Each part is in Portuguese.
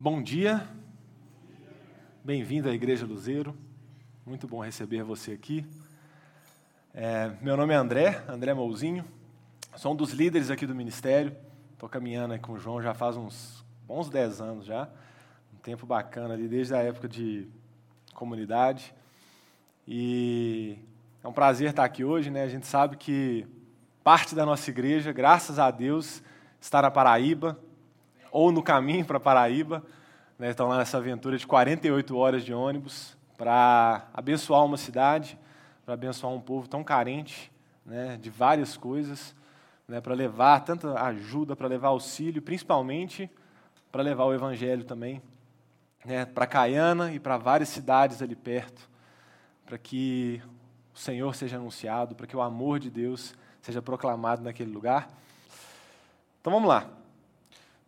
Bom dia, bem-vindo à Igreja Luzeiro, muito bom receber você aqui. É, meu nome é André, André Mouzinho, sou um dos líderes aqui do ministério, estou caminhando com o João já faz uns bons 10 anos já, um tempo bacana ali, desde a época de comunidade. E é um prazer estar aqui hoje, né? A gente sabe que parte da nossa igreja, graças a Deus, está na Paraíba, ou no caminho para Paraíba, né, estão lá nessa aventura de 48 horas de ônibus para abençoar uma cidade, para abençoar um povo tão carente né, de várias coisas, né, para levar tanta ajuda, para levar auxílio, principalmente para levar o evangelho também né, para Caiana e para várias cidades ali perto, para que o Senhor seja anunciado, para que o amor de Deus seja proclamado naquele lugar. Então vamos lá.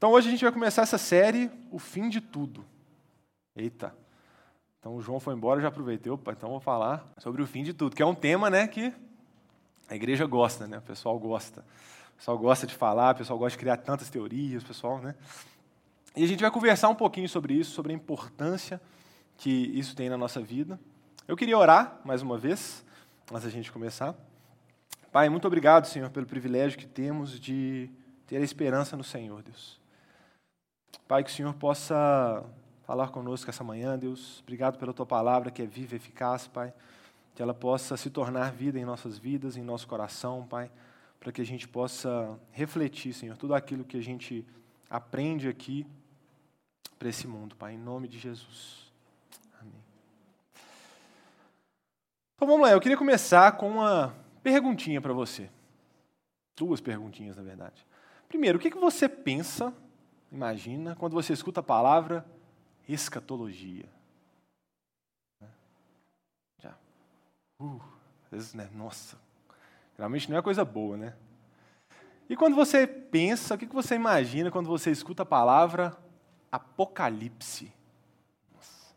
Então hoje a gente vai começar essa série, O Fim de Tudo. Eita. Então o João foi embora, já aproveitei, opa, então vou falar sobre o fim de tudo, que é um tema, né, que a igreja gosta, né? O pessoal gosta. O pessoal gosta de falar, o pessoal gosta de criar tantas teorias, o pessoal, né? E a gente vai conversar um pouquinho sobre isso, sobre a importância que isso tem na nossa vida. Eu queria orar mais uma vez, antes da gente começar. Pai, muito obrigado, Senhor, pelo privilégio que temos de ter a esperança no Senhor, Deus. Pai, que o Senhor possa falar conosco essa manhã, Deus. Obrigado pela tua palavra que é viva e eficaz, Pai. Que ela possa se tornar vida em nossas vidas, em nosso coração, Pai, para que a gente possa refletir, Senhor, tudo aquilo que a gente aprende aqui para esse mundo, Pai, em nome de Jesus. Amém. Então vamos lá, eu queria começar com uma perguntinha para você. Duas perguntinhas, na verdade. Primeiro, o que você pensa imagina, quando você escuta a palavra escatologia. Já. Uh, às vezes, né? Nossa. Geralmente não é coisa boa, né? E quando você pensa, o que você imagina quando você escuta a palavra apocalipse? Nossa.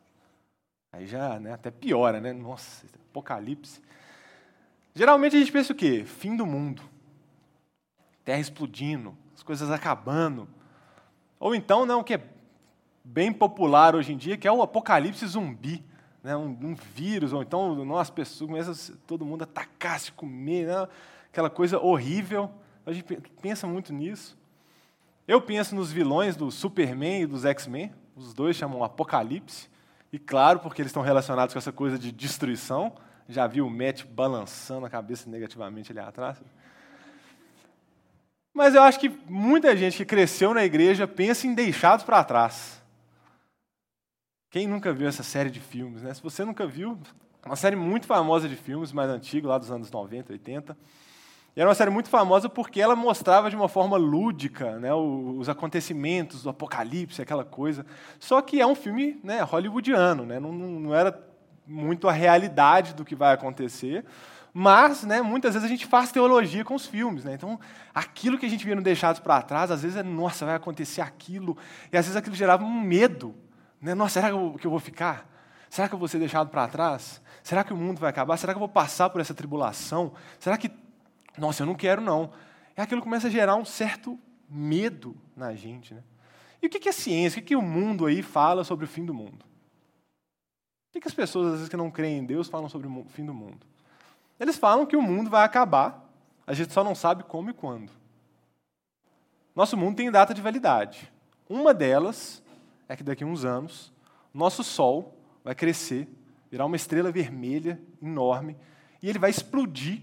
Aí já né, até piora, né? Nossa, apocalipse. Geralmente a gente pensa o quê? Fim do mundo. Terra explodindo, as coisas acabando ou então, não, que é bem popular hoje em dia, que é o apocalipse zumbi. Né? Um, um vírus, ou então as pessoas começam todo mundo atacar, se comer, né? aquela coisa horrível. A gente pensa muito nisso. Eu penso nos vilões do Superman e dos X-Men, os dois chamam Apocalipse, e claro, porque eles estão relacionados com essa coisa de destruição. Já viu o Matt balançando a cabeça negativamente ali atrás? Mas eu acho que muita gente que cresceu na igreja pensa em deixados para trás. Quem nunca viu essa série de filmes? Né? Se você nunca viu, uma série muito famosa de filmes, mais antiga, lá dos anos 90, 80. E era uma série muito famosa porque ela mostrava de uma forma lúdica né, os acontecimentos do apocalipse, aquela coisa. Só que é um filme né, hollywoodiano, né, não, não era muito a realidade do que vai acontecer, mas, né, muitas vezes a gente faz teologia com os filmes. Né? Então, aquilo que a gente via no Deixados para Trás, às vezes é, nossa, vai acontecer aquilo. E às vezes aquilo gerava um medo. Né? Nossa, será que eu, vou ficar? Será que eu vou ser deixado para trás? Será que o mundo vai acabar? Será que eu vou passar por essa tribulação? Será que, nossa, eu não quero não. E aquilo começa a gerar um certo medo na gente. Né? E o que é ciência? O que, que o mundo aí fala sobre o fim do mundo? O que as pessoas, às vezes, que não creem em Deus, falam sobre o fim do mundo? Eles falam que o mundo vai acabar, a gente só não sabe como e quando. Nosso mundo tem data de validade. Uma delas é que daqui a uns anos, nosso Sol vai crescer, virar uma estrela vermelha enorme, e ele vai explodir,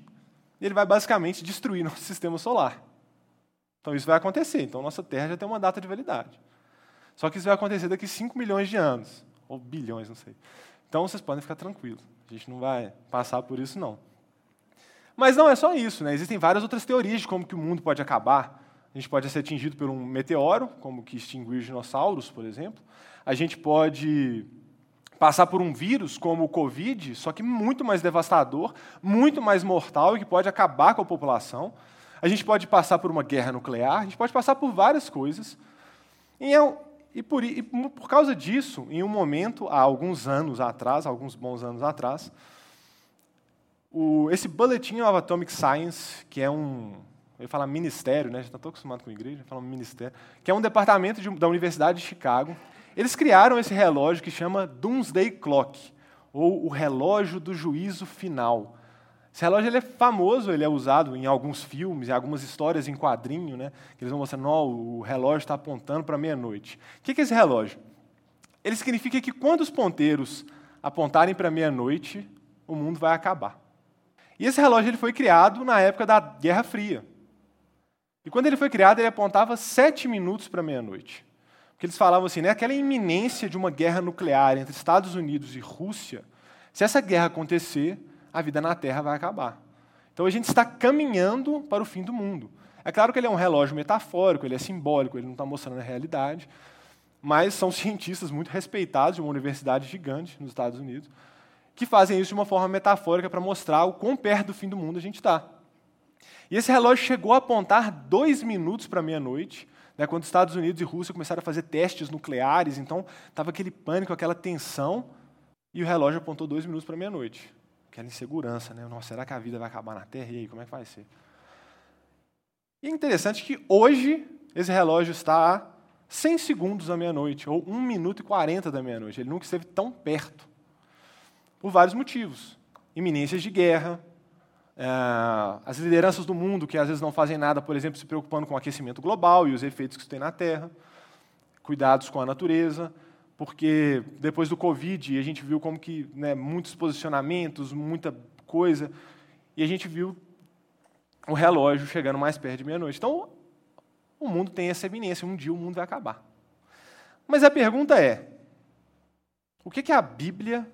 e ele vai basicamente destruir nosso sistema solar. Então isso vai acontecer. Então nossa Terra já tem uma data de validade. Só que isso vai acontecer daqui a 5 milhões de anos, ou bilhões, não sei. Então vocês podem ficar tranquilos. A gente não vai passar por isso, não. Mas não é só isso, né? existem várias outras teorias de como que o mundo pode acabar. A gente pode ser atingido por um meteoro, como que extinguir os dinossauros, por exemplo. A gente pode passar por um vírus como o Covid, só que muito mais devastador, muito mais mortal e que pode acabar com a população. A gente pode passar por uma guerra nuclear, a gente pode passar por várias coisas. E, é, e, por, e por causa disso, em um momento, há alguns anos atrás, alguns bons anos atrás, o, esse Bulletin of Atomic Science, que é um, eu ia falar ministério, né? já estou acostumado com a igreja, falar ministério, que é um departamento de, da Universidade de Chicago, Eles criaram esse relógio que chama Doomsday Clock, ou o relógio do juízo final. Esse relógio ele é famoso, ele é usado em alguns filmes, em algumas histórias em quadrinho, né? Que eles vão mostrando, oh, o relógio está apontando para meia-noite. O que é esse relógio? Ele significa que quando os ponteiros apontarem para meia-noite, o mundo vai acabar. E esse relógio ele foi criado na época da Guerra Fria. E quando ele foi criado, ele apontava sete minutos para meia-noite. Porque eles falavam assim, né, aquela iminência de uma guerra nuclear entre Estados Unidos e Rússia, se essa guerra acontecer, a vida na Terra vai acabar. Então a gente está caminhando para o fim do mundo. É claro que ele é um relógio metafórico, ele é simbólico, ele não está mostrando a realidade, mas são cientistas muito respeitados de uma universidade gigante nos Estados Unidos que fazem isso de uma forma metafórica para mostrar o quão perto do fim do mundo a gente está. E esse relógio chegou a apontar dois minutos para meia-noite, né, quando os Estados Unidos e Rússia começaram a fazer testes nucleares, então estava aquele pânico, aquela tensão, e o relógio apontou dois minutos para meia-noite. Aquela insegurança, né? Nossa, será que a vida vai acabar na Terra? E aí, como é que vai ser? E é interessante que hoje esse relógio está a 100 segundos da meia-noite, ou 1 minuto e 40 da meia-noite. Ele nunca esteve tão perto. Por vários motivos. Iminências de guerra, é, as lideranças do mundo que às vezes não fazem nada, por exemplo, se preocupando com o aquecimento global e os efeitos que isso tem na Terra, cuidados com a natureza, porque depois do Covid a gente viu como que né, muitos posicionamentos, muita coisa, e a gente viu o relógio chegando mais perto de meia-noite. Então, o mundo tem essa eminência, um dia o mundo vai acabar. Mas a pergunta é: o que, que a Bíblia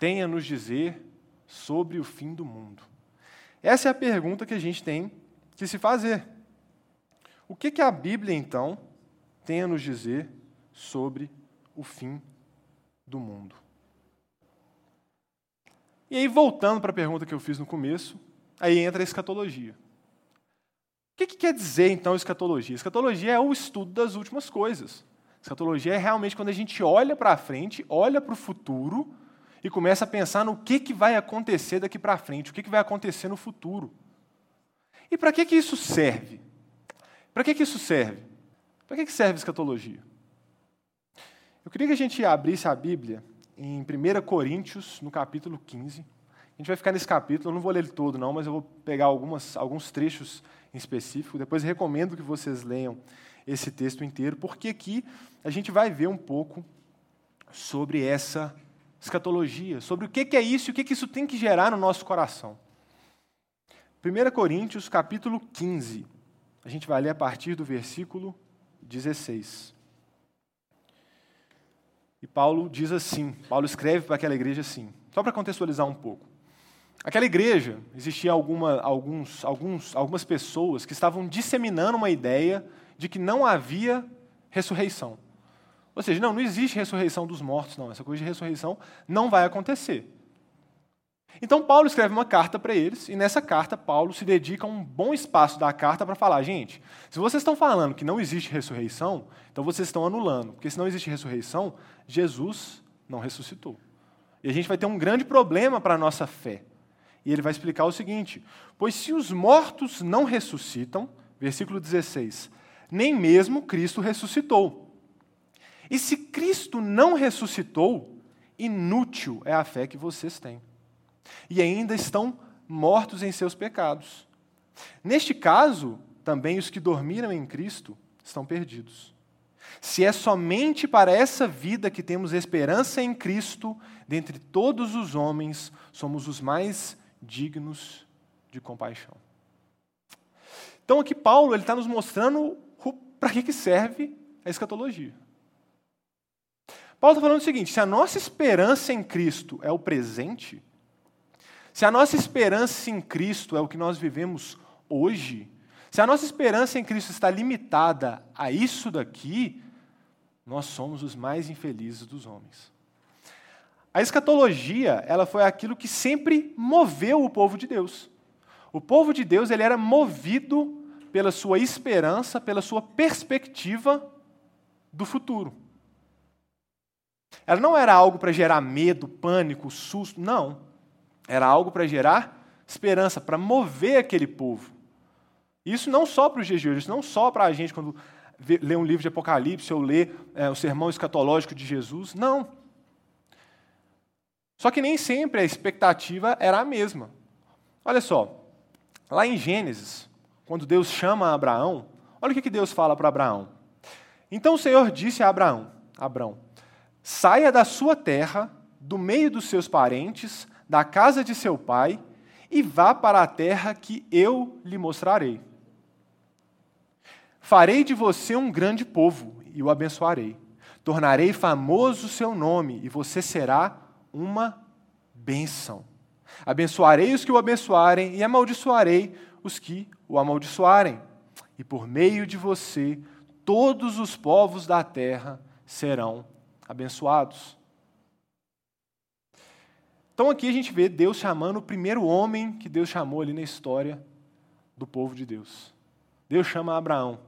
tem a nos dizer sobre o fim do mundo? Essa é a pergunta que a gente tem que se fazer. O que, que a Bíblia, então, tem a nos dizer sobre o fim do mundo? E aí, voltando para a pergunta que eu fiz no começo, aí entra a escatologia. O que, que quer dizer, então, escatologia? Escatologia é o estudo das últimas coisas. Escatologia é realmente quando a gente olha para frente, olha para o futuro e começa a pensar no que, que vai acontecer daqui para frente, o que, que vai acontecer no futuro. E para que, que isso serve? Para que, que isso serve? Para que, que serve escatologia? Eu queria que a gente abrisse a Bíblia em 1 Coríntios, no capítulo 15. A gente vai ficar nesse capítulo, eu não vou ler ele todo, não, mas eu vou pegar algumas, alguns trechos em específico. Depois recomendo que vocês leiam esse texto inteiro, porque aqui a gente vai ver um pouco sobre essa escatologia, sobre o que é isso e o que isso tem que gerar no nosso coração. 1 Coríntios, capítulo 15. A gente vai ler a partir do versículo 16. E Paulo diz assim, Paulo escreve para aquela igreja assim, só para contextualizar um pouco. Aquela igreja, existia alguma, alguns, alguns, algumas pessoas que estavam disseminando uma ideia de que não havia ressurreição. Ou seja, não, não existe ressurreição dos mortos, não. Essa coisa de ressurreição não vai acontecer. Então, Paulo escreve uma carta para eles, e nessa carta, Paulo se dedica um bom espaço da carta para falar: gente, se vocês estão falando que não existe ressurreição, então vocês estão anulando, porque se não existe ressurreição, Jesus não ressuscitou. E a gente vai ter um grande problema para a nossa fé. E ele vai explicar o seguinte: pois se os mortos não ressuscitam, versículo 16, nem mesmo Cristo ressuscitou. E se Cristo não ressuscitou, inútil é a fé que vocês têm. E ainda estão mortos em seus pecados. Neste caso, também os que dormiram em Cristo estão perdidos. Se é somente para essa vida que temos esperança em Cristo, dentre todos os homens, somos os mais dignos de compaixão. Então, aqui Paulo está nos mostrando para que serve a escatologia. Paulo está falando o seguinte: se a nossa esperança em Cristo é o presente, se a nossa esperança em Cristo é o que nós vivemos hoje, se a nossa esperança em Cristo está limitada a isso daqui, nós somos os mais infelizes dos homens. A escatologia, ela foi aquilo que sempre moveu o povo de Deus. O povo de Deus, ele era movido pela sua esperança, pela sua perspectiva do futuro. Ela não era algo para gerar medo, pânico, susto, não. Era algo para gerar esperança, para mover aquele povo. Isso não só para os dias de hoje, isso não só para a gente quando ler um livro de Apocalipse ou ler é, o sermão escatológico de Jesus. Não. Só que nem sempre a expectativa era a mesma. Olha só, lá em Gênesis, quando Deus chama Abraão, olha o que Deus fala para Abraão. Então o Senhor disse a Abraão, Abraão, saia da sua terra, do meio dos seus parentes, da casa de seu pai, e vá para a terra que eu lhe mostrarei. Farei de você um grande povo e o abençoarei. Tornarei famoso o seu nome e você será uma bênção. Abençoarei os que o abençoarem e amaldiçoarei os que o amaldiçoarem. E por meio de você, todos os povos da terra serão abençoados. Então aqui a gente vê Deus chamando o primeiro homem que Deus chamou ali na história do povo de Deus. Deus chama Abraão.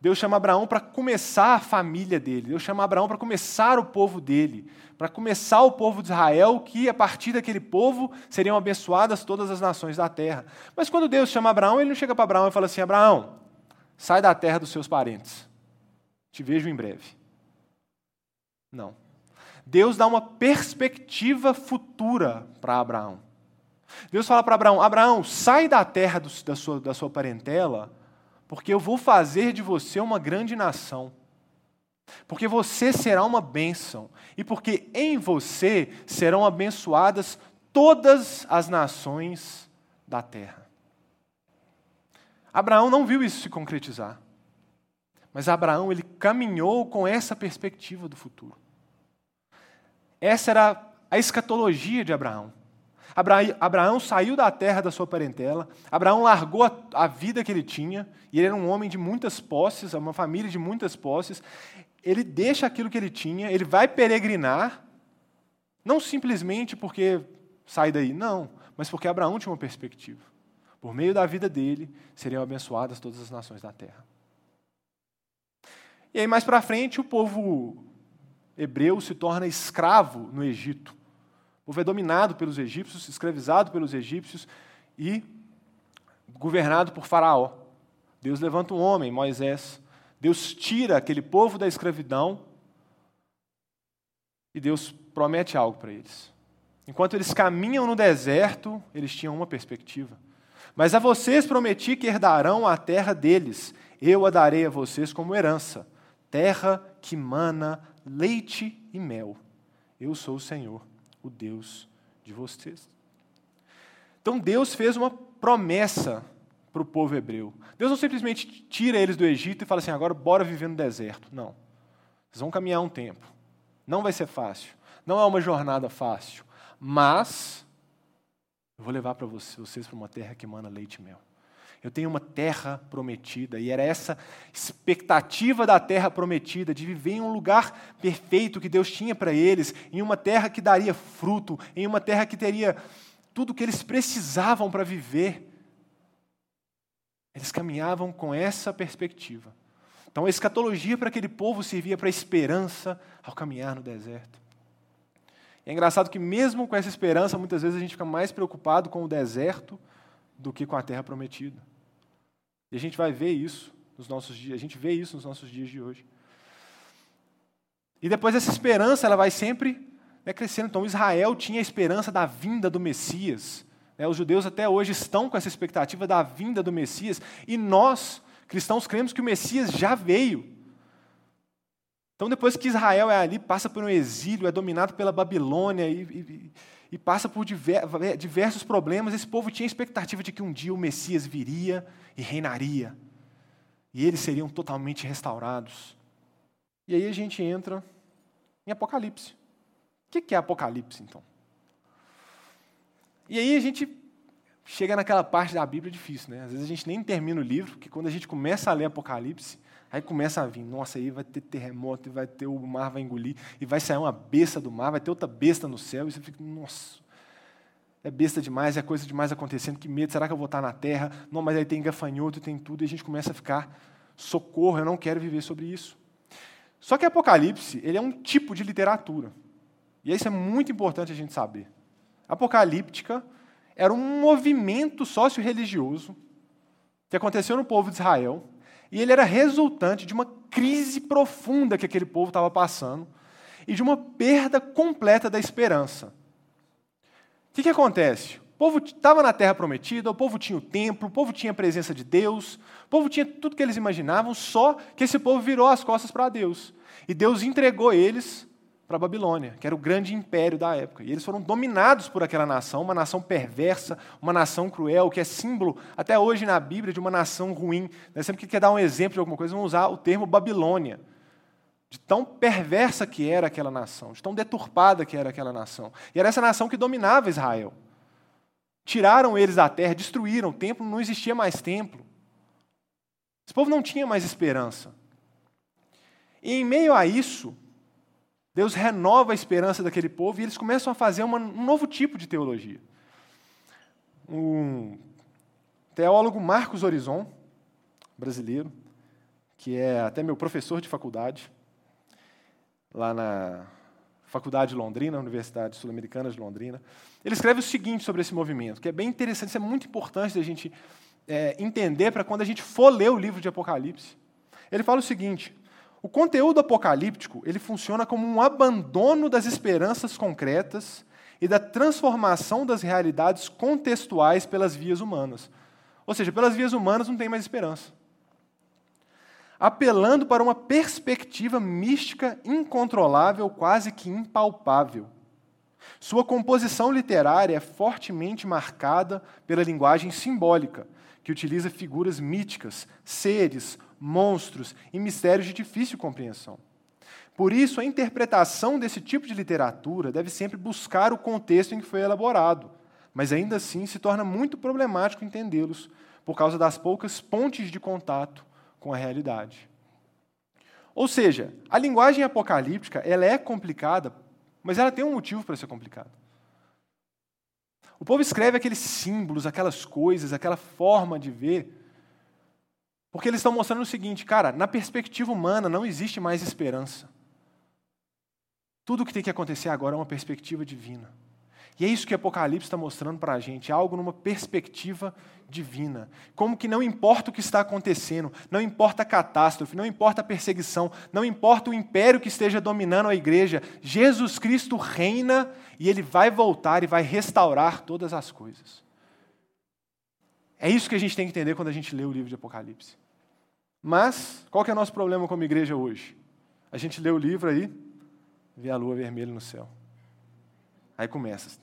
Deus chama Abraão para começar a família dele. Deus chama Abraão para começar o povo dele, para começar o povo de Israel, que a partir daquele povo seriam abençoadas todas as nações da terra. Mas quando Deus chama Abraão, ele não chega para Abraão e fala assim: Abraão, sai da terra dos seus parentes. Te vejo em breve. Não. Deus dá uma perspectiva futura para Abraão. Deus fala para Abraão: Abraão, sai da terra do, da, sua, da sua parentela porque eu vou fazer de você uma grande nação. Porque você será uma bênção, e porque em você serão abençoadas todas as nações da terra. Abraão não viu isso se concretizar. Mas Abraão ele caminhou com essa perspectiva do futuro. Essa era a escatologia de Abraão. Abraão saiu da terra da sua parentela, Abraão largou a, vida que ele tinha, e ele era um homem de muitas posses, uma família de muitas posses. Ele deixa aquilo que ele tinha, ele vai peregrinar, não simplesmente porque sai daí, não, mas porque Abraão tinha uma perspectiva. Por meio da vida dele, seriam abençoadas todas as nações da terra. E aí, mais para frente, o povo hebreu se torna escravo no Egito. O povo é dominado pelos egípcios, escravizado pelos egípcios e governado por Faraó. Deus levanta um homem, Moisés. Deus tira aquele povo da escravidão e Deus promete algo para eles. Enquanto eles caminham no deserto, eles tinham uma perspectiva. Mas a vocês prometi que herdarão a terra deles. Eu a darei a vocês como herança, terra que mana leite e mel. Eu sou o Senhor o Deus de vocês. Então Deus fez uma promessa para o povo hebreu. Deus não simplesmente tira eles do Egito e fala assim: agora bora viver no deserto. Não. Vocês vão caminhar um tempo. Não vai ser fácil. Não é uma jornada fácil. Mas eu vou levar para vocês para uma terra que emana leite e mel. Eu tenho uma terra prometida, e era essa expectativa da terra prometida, de viver em um lugar perfeito que Deus tinha para eles, em uma terra que daria fruto, em uma terra que teria tudo o que eles precisavam para viver. Eles caminhavam com essa perspectiva. Então a escatologia para aquele povo servia para esperança ao caminhar no deserto. É engraçado que, mesmo com essa esperança, muitas vezes a gente fica mais preocupado com o deserto do que com a terra prometida. E a gente vai ver isso nos nossos dias, a gente vê isso nos nossos dias de hoje. E depois essa esperança, ela vai sempre né, crescendo. Então Israel tinha a esperança da vinda do Messias. Né, os judeus até hoje estão com essa expectativa da vinda do Messias. E nós, cristãos, cremos que o Messias já veio. Então, depois que Israel é ali, passa por um exílio, é dominado pela Babilônia e, e, e passa por diversos problemas, esse povo tinha a expectativa de que um dia o Messias viria e reinaria. E eles seriam totalmente restaurados. E aí a gente entra em Apocalipse. O que é Apocalipse, então? E aí a gente chega naquela parte da Bíblia difícil, né? Às vezes a gente nem termina o livro, porque quando a gente começa a ler Apocalipse, aí começa a vir, nossa, aí vai ter terremoto, e vai ter o mar vai engolir, e vai sair uma besta do mar, vai ter outra besta no céu, e você fica, nossa, é besta demais, é coisa demais acontecendo, que medo, será que eu vou estar na terra? Não, mas aí tem gafanhoto, tem tudo, e a gente começa a ficar, socorro, eu não quero viver sobre isso. Só que Apocalipse, ele é um tipo de literatura. E isso é muito importante a gente saber. Apocalíptica era um movimento sócio-religioso que aconteceu no povo de Israel, E ele era resultante de uma crise profunda que aquele povo estava passando e de uma perda completa da esperança. O que, que acontece? O povo estava na terra prometida, o povo tinha o templo, o povo tinha a presença de Deus, o povo tinha tudo que eles imaginavam, só que esse povo virou as costas para Deus. E Deus entregou eles para a Babilônia, que era o grande império da época. E eles foram dominados por aquela nação, uma nação perversa, uma nação cruel, que é símbolo até hoje na Bíblia de uma nação ruim. Né? Sempre que quer dar um exemplo de alguma coisa, vão usar o termo Babilônia. De tão perversa que era aquela nação, de tão deturpada que era aquela nação. E era essa nação que dominava Israel. Tiraram eles da terra, destruíram o templo, não existia mais templo. Esse povo não tinha mais esperança. E em meio a isso, Deus renova a esperança daquele povo e eles começam a fazer uma, um novo tipo de teologia. Um teólogo Marcos Horizon, brasileiro, que é até meu professor de faculdade, lá na Faculdade de Londrina, Universidade Sul-Americana de Londrina, ele escreve o seguinte sobre esse movimento, que é bem interessante, isso é muito importante a gente é, entender para quando a gente for ler o livro de Apocalipse. Ele fala o seguinte: o conteúdo apocalíptico ele funciona como um abandono das esperanças concretas e da transformação das realidades contextuais pelas vias humanas. Ou seja, pelas vias humanas não tem mais esperança. Apelando para uma perspectiva mística incontrolável, quase que impalpável. Sua composição literária é fortemente marcada pela linguagem simbólica, que utiliza figuras míticas, seres, monstros e mistérios de difícil compreensão. Por isso, a interpretação desse tipo de literatura deve sempre buscar o contexto em que foi elaborado, mas ainda assim se torna muito problemático entendê-los, por causa das poucas pontes de contato com a realidade. Ou seja, a linguagem apocalíptica ela é complicada, mas ela tem um motivo para ser complicada. O povo escreve aqueles símbolos, aquelas coisas, aquela forma de ver, porque eles estão mostrando o seguinte, cara, na perspectiva humana não existe mais esperança. Tudo o que tem que acontecer agora é uma perspectiva divina. E é isso que Apocalipse está mostrando para a gente, algo numa perspectiva divina. Como que não importa o que está acontecendo, não importa a catástrofe, não importa a perseguição, não importa o império que esteja dominando a igreja, Jesus Cristo reina e ele vai voltar e vai restaurar todas as coisas. É isso que a gente tem que entender quando a gente lê o livro de Apocalipse. Mas, qual que é o nosso problema como igreja hoje? A gente lê o livro aí, vê a lua vermelha no céu. Aí começa.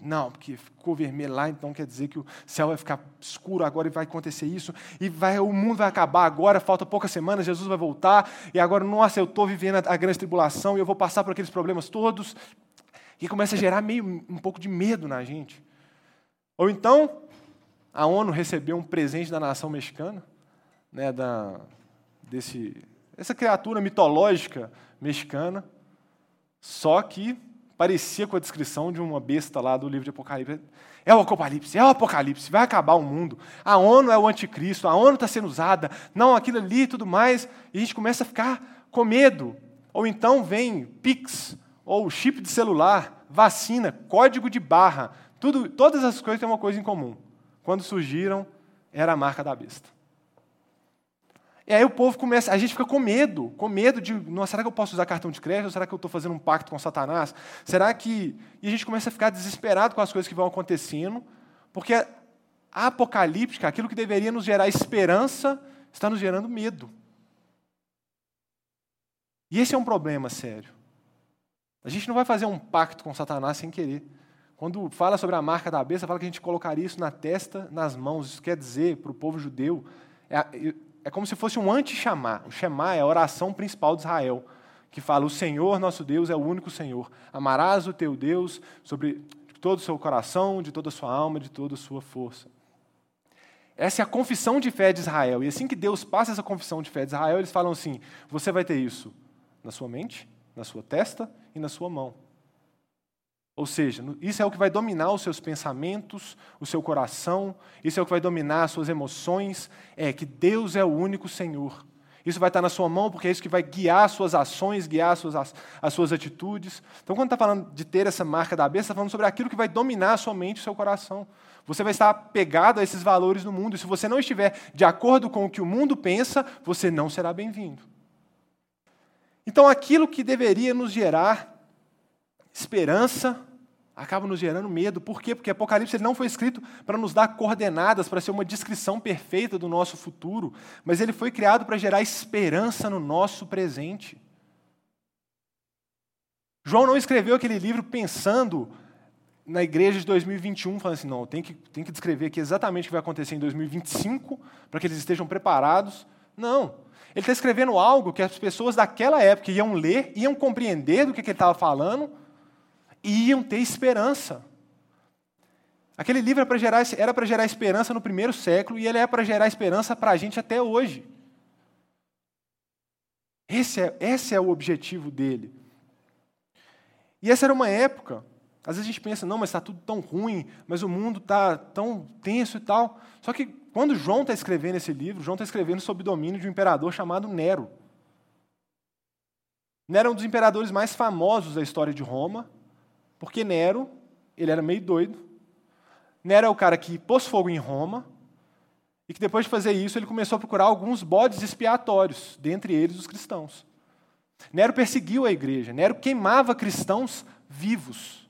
Não, porque ficou vermelho lá, então quer dizer que o céu vai ficar escuro agora e vai acontecer isso, e vai, o mundo vai acabar agora, falta poucas semanas, Jesus vai voltar, e agora, nossa, eu estou vivendo a, a grande tribulação e eu vou passar por aqueles problemas todos. E começa a gerar meio um pouco de medo na gente. Ou então, a ONU recebeu um presente da nação mexicana, né, da, desse, essa criatura mitológica mexicana, só que parecia com a descrição de uma besta lá do livro de Apocalipse. É o Apocalipse, é o Apocalipse, vai acabar o mundo. A ONU é o anticristo, a ONU está sendo usada, não aquilo ali e tudo mais, e a gente começa a ficar com medo. Ou então vem Pix, ou chip de celular, vacina, código de barra, tudo, todas essas coisas têm uma coisa em comum. Quando surgiram, era a marca da besta. E aí o povo começa, a gente fica com medo, com medo de, nossa, será que eu posso usar cartão de crédito? Será que eu estou fazendo um pacto com Satanás? Será que. E a gente começa a ficar desesperado com as coisas que vão acontecendo, porque a apocalíptica, aquilo que deveria nos gerar esperança, está nos gerando medo. E esse é um problema sério. A gente não vai fazer um pacto com Satanás sem querer. Quando fala sobre a marca da besta, fala que a gente colocaria isso na testa, nas mãos. Isso quer dizer, para o povo judeu, é, é como se fosse um anti-chamá. O chamá é a oração principal de Israel, que fala: O Senhor nosso Deus é o único Senhor. Amarás o teu Deus sobre todo o seu coração, de toda a sua alma, de toda a sua força. Essa é a confissão de fé de Israel. E assim que Deus passa essa confissão de fé de Israel, eles falam assim: Você vai ter isso na sua mente, na sua testa e na sua mão. Ou seja, isso é o que vai dominar os seus pensamentos, o seu coração, isso é o que vai dominar as suas emoções, é que Deus é o único Senhor. Isso vai estar na sua mão, porque é isso que vai guiar as suas ações, guiar as suas, as suas atitudes. Então, quando está falando de ter essa marca da besta, está falando sobre aquilo que vai dominar a sua mente e o seu coração. Você vai estar pegado a esses valores do mundo. E se você não estiver de acordo com o que o mundo pensa, você não será bem-vindo. Então, aquilo que deveria nos gerar esperança, acaba nos gerando medo. Por quê? Porque Apocalipse ele não foi escrito para nos dar coordenadas, para ser uma descrição perfeita do nosso futuro, mas ele foi criado para gerar esperança no nosso presente. João não escreveu aquele livro pensando na igreja de 2021, falando assim, não, tem que, tem que descrever aqui exatamente o que vai acontecer em 2025, para que eles estejam preparados. Não. Ele está escrevendo algo que as pessoas daquela época iam ler, iam compreender do que, que ele estava falando, iam ter esperança. Aquele livro era para gerar esperança no primeiro século e ele é para gerar esperança para a gente até hoje. Esse é, esse é o objetivo dele. E essa era uma época, às vezes a gente pensa, não, mas está tudo tão ruim, mas o mundo está tão tenso e tal. Só que quando João está escrevendo esse livro, João está escrevendo sob o domínio de um imperador chamado Nero. Nero é um dos imperadores mais famosos da história de Roma, porque Nero, ele era meio doido. Nero é o cara que pôs fogo em Roma, e que depois de fazer isso, ele começou a procurar alguns bodes expiatórios, dentre eles os cristãos. Nero perseguiu a igreja, Nero queimava cristãos vivos.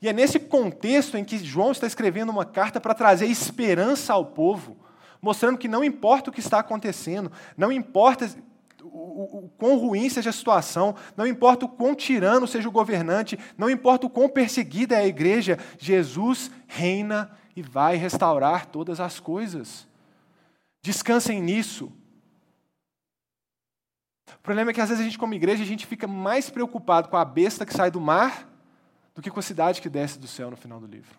E é nesse contexto em que João está escrevendo uma carta para trazer esperança ao povo, mostrando que não importa o que está acontecendo, não importa o, o, quão ruim seja a situação, não importa o quão tirano seja o governante, não importa o quão perseguida é a igreja, Jesus reina e vai restaurar todas as coisas. Descansem nisso. O problema é que às vezes a gente, como igreja, a gente fica mais preocupado com a besta que sai do mar do que com a cidade que desce do céu no final do livro.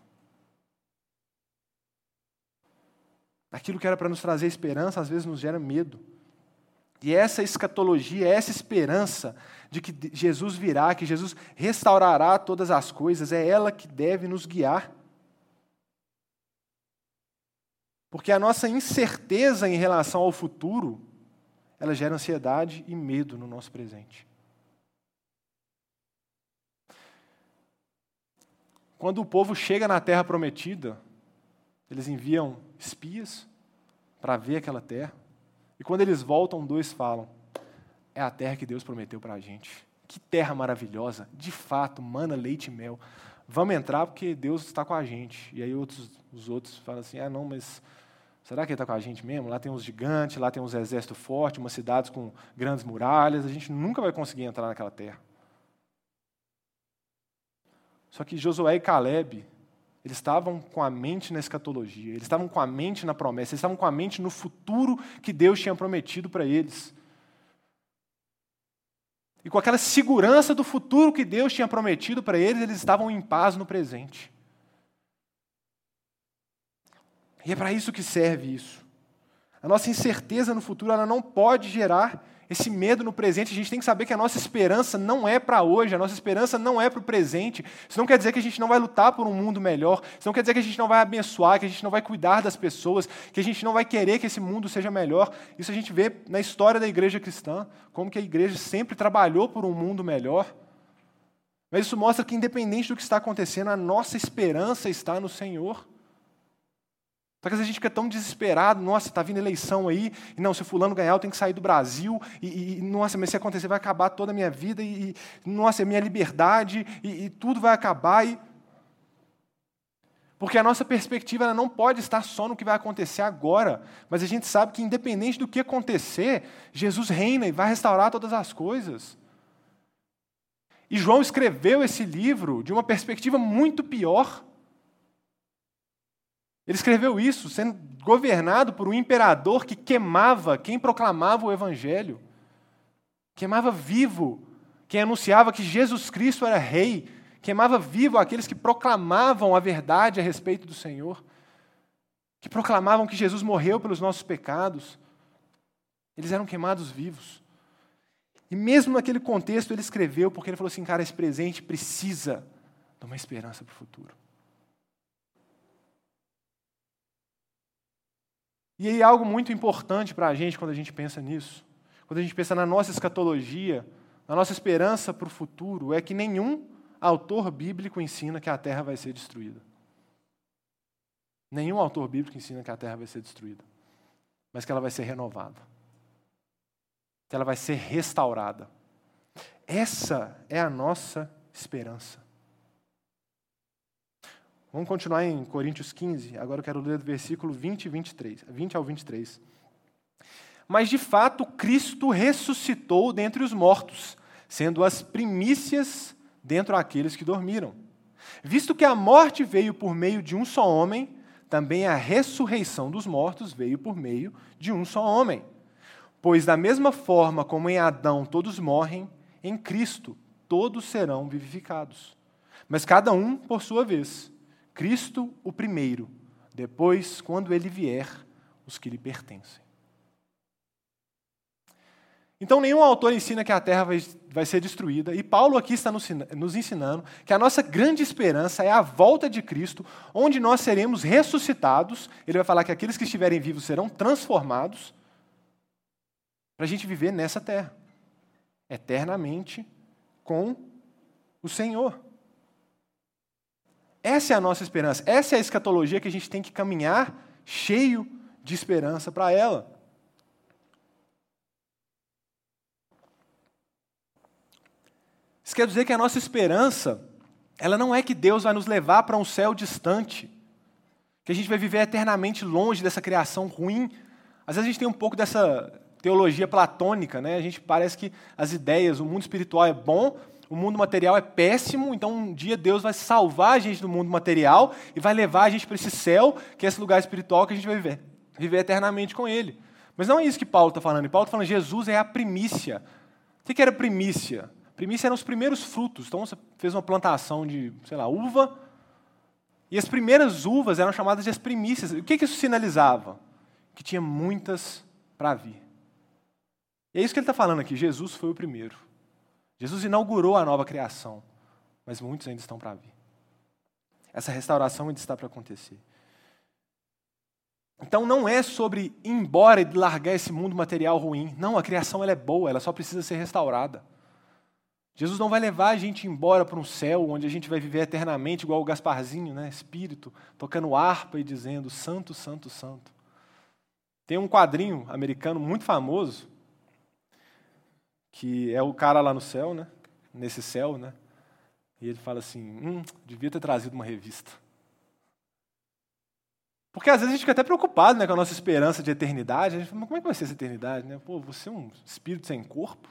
Aquilo que era para nos trazer esperança, às vezes nos gera medo. E essa escatologia, essa esperança de que Jesus virá, que Jesus restaurará todas as coisas, é ela que deve nos guiar. Porque a nossa incerteza em relação ao futuro, ela gera ansiedade e medo no nosso presente. Quando o povo chega na terra prometida, eles enviam espias para ver aquela terra. E quando eles voltam, dois falam: É a terra que Deus prometeu para a gente. Que terra maravilhosa, de fato, mana, leite e mel. Vamos entrar porque Deus está com a gente. E aí outros, os outros falam assim: Ah, não, mas será que Ele está com a gente mesmo? Lá tem uns gigantes, lá tem uns exércitos fortes, umas cidades com grandes muralhas. A gente nunca vai conseguir entrar naquela terra. Só que Josué e Caleb eles estavam com a mente na escatologia, eles estavam com a mente na promessa, eles estavam com a mente no futuro que Deus tinha prometido para eles. E com aquela segurança do futuro que Deus tinha prometido para eles, eles estavam em paz no presente. E é para isso que serve isso. A nossa incerteza no futuro ela não pode gerar esse medo no presente, a gente tem que saber que a nossa esperança não é para hoje, a nossa esperança não é para o presente. Isso não quer dizer que a gente não vai lutar por um mundo melhor, isso não quer dizer que a gente não vai abençoar, que a gente não vai cuidar das pessoas, que a gente não vai querer que esse mundo seja melhor. Isso a gente vê na história da igreja cristã, como que a igreja sempre trabalhou por um mundo melhor. Mas isso mostra que, independente do que está acontecendo, a nossa esperança está no Senhor. Só que às vezes a gente fica tão desesperado, nossa, está vindo eleição aí, e não, se o fulano ganhar, eu tenho que sair do Brasil, e, e nossa, mas se acontecer, vai acabar toda a minha vida, e, e nossa, é minha liberdade, e, e, tudo vai acabar. E... Porque a nossa perspectiva não pode estar só no que vai acontecer agora, mas a gente sabe que, independente do que acontecer, Jesus reina e vai restaurar todas as coisas. E João escreveu esse livro de uma perspectiva muito pior. Ele escreveu isso sendo governado por um imperador que queimava quem proclamava o evangelho. Queimava vivo quem anunciava que Jesus Cristo era rei. Queimava vivo aqueles que proclamavam a verdade a respeito do Senhor. Que proclamavam que Jesus morreu pelos nossos pecados. Eles eram queimados vivos. E mesmo naquele contexto ele escreveu, porque ele falou assim: cara, esse presente precisa de uma esperança para o futuro. E aí algo muito importante para a gente quando a gente pensa nisso, quando a gente pensa na nossa escatologia, na nossa esperança para o futuro, é que nenhum autor bíblico ensina que a terra vai ser destruída. Nenhum autor bíblico ensina que a terra vai ser destruída, mas que ela vai ser renovada, que ela vai ser restaurada. Essa é a nossa esperança. Vamos continuar em Coríntios 15, agora eu quero ler do versículo 20, e 23, 20 ao 23. Mas de fato Cristo ressuscitou dentre os mortos, sendo as primícias dentre aqueles que dormiram. Visto que a morte veio por meio de um só homem, também a ressurreição dos mortos veio por meio de um só homem. Pois, da mesma forma como em Adão todos morrem, em Cristo todos serão vivificados. Mas cada um por sua vez. Cristo o primeiro, depois, quando ele vier, os que lhe pertencem. Então, nenhum autor ensina que a terra vai, vai ser destruída, e Paulo aqui está nos, nos ensinando que a nossa grande esperança é a volta de Cristo, onde nós seremos ressuscitados. Ele vai falar que aqueles que estiverem vivos serão transformados, para a gente viver nessa terra, eternamente com o Senhor. Essa é a nossa esperança, essa é a escatologia que a gente tem que caminhar cheio de esperança para ela. Isso quer dizer que a nossa esperança, ela não é que Deus vai nos levar para um céu distante, que a gente vai viver eternamente longe dessa criação ruim. Às vezes a gente tem um pouco dessa teologia platônica, né? A gente parece que as ideias, o mundo espiritual é bom, o mundo material é péssimo, então um dia Deus vai salvar a gente do mundo material e vai levar a gente para esse céu, que é esse lugar espiritual que a gente vai viver, viver eternamente com Ele. Mas não é isso que Paulo está falando. Paulo está falando Jesus é a primícia. O que era primícia? Primícia eram os primeiros frutos. Então você fez uma plantação de, sei lá, uva, e as primeiras uvas eram chamadas de as primícias. O que, que isso sinalizava? Que tinha muitas para vir. E é isso que ele está falando aqui. Jesus foi o primeiro. Jesus inaugurou a nova criação, mas muitos ainda estão para vir. Essa restauração ainda está para acontecer. Então não é sobre ir embora e largar esse mundo material ruim. Não, a criação ela é boa, ela só precisa ser restaurada. Jesus não vai levar a gente embora para um céu onde a gente vai viver eternamente, igual o Gasparzinho, né? espírito, tocando harpa e dizendo Santo, Santo, Santo. Tem um quadrinho americano muito famoso, que é o cara lá no céu, né? nesse céu, né? e ele fala assim: hum, devia ter trazido uma revista. Porque às vezes a gente fica até preocupado né, com a nossa esperança de eternidade. A gente fala, como é que vai ser essa eternidade? Né? Pô, você é um espírito sem corpo?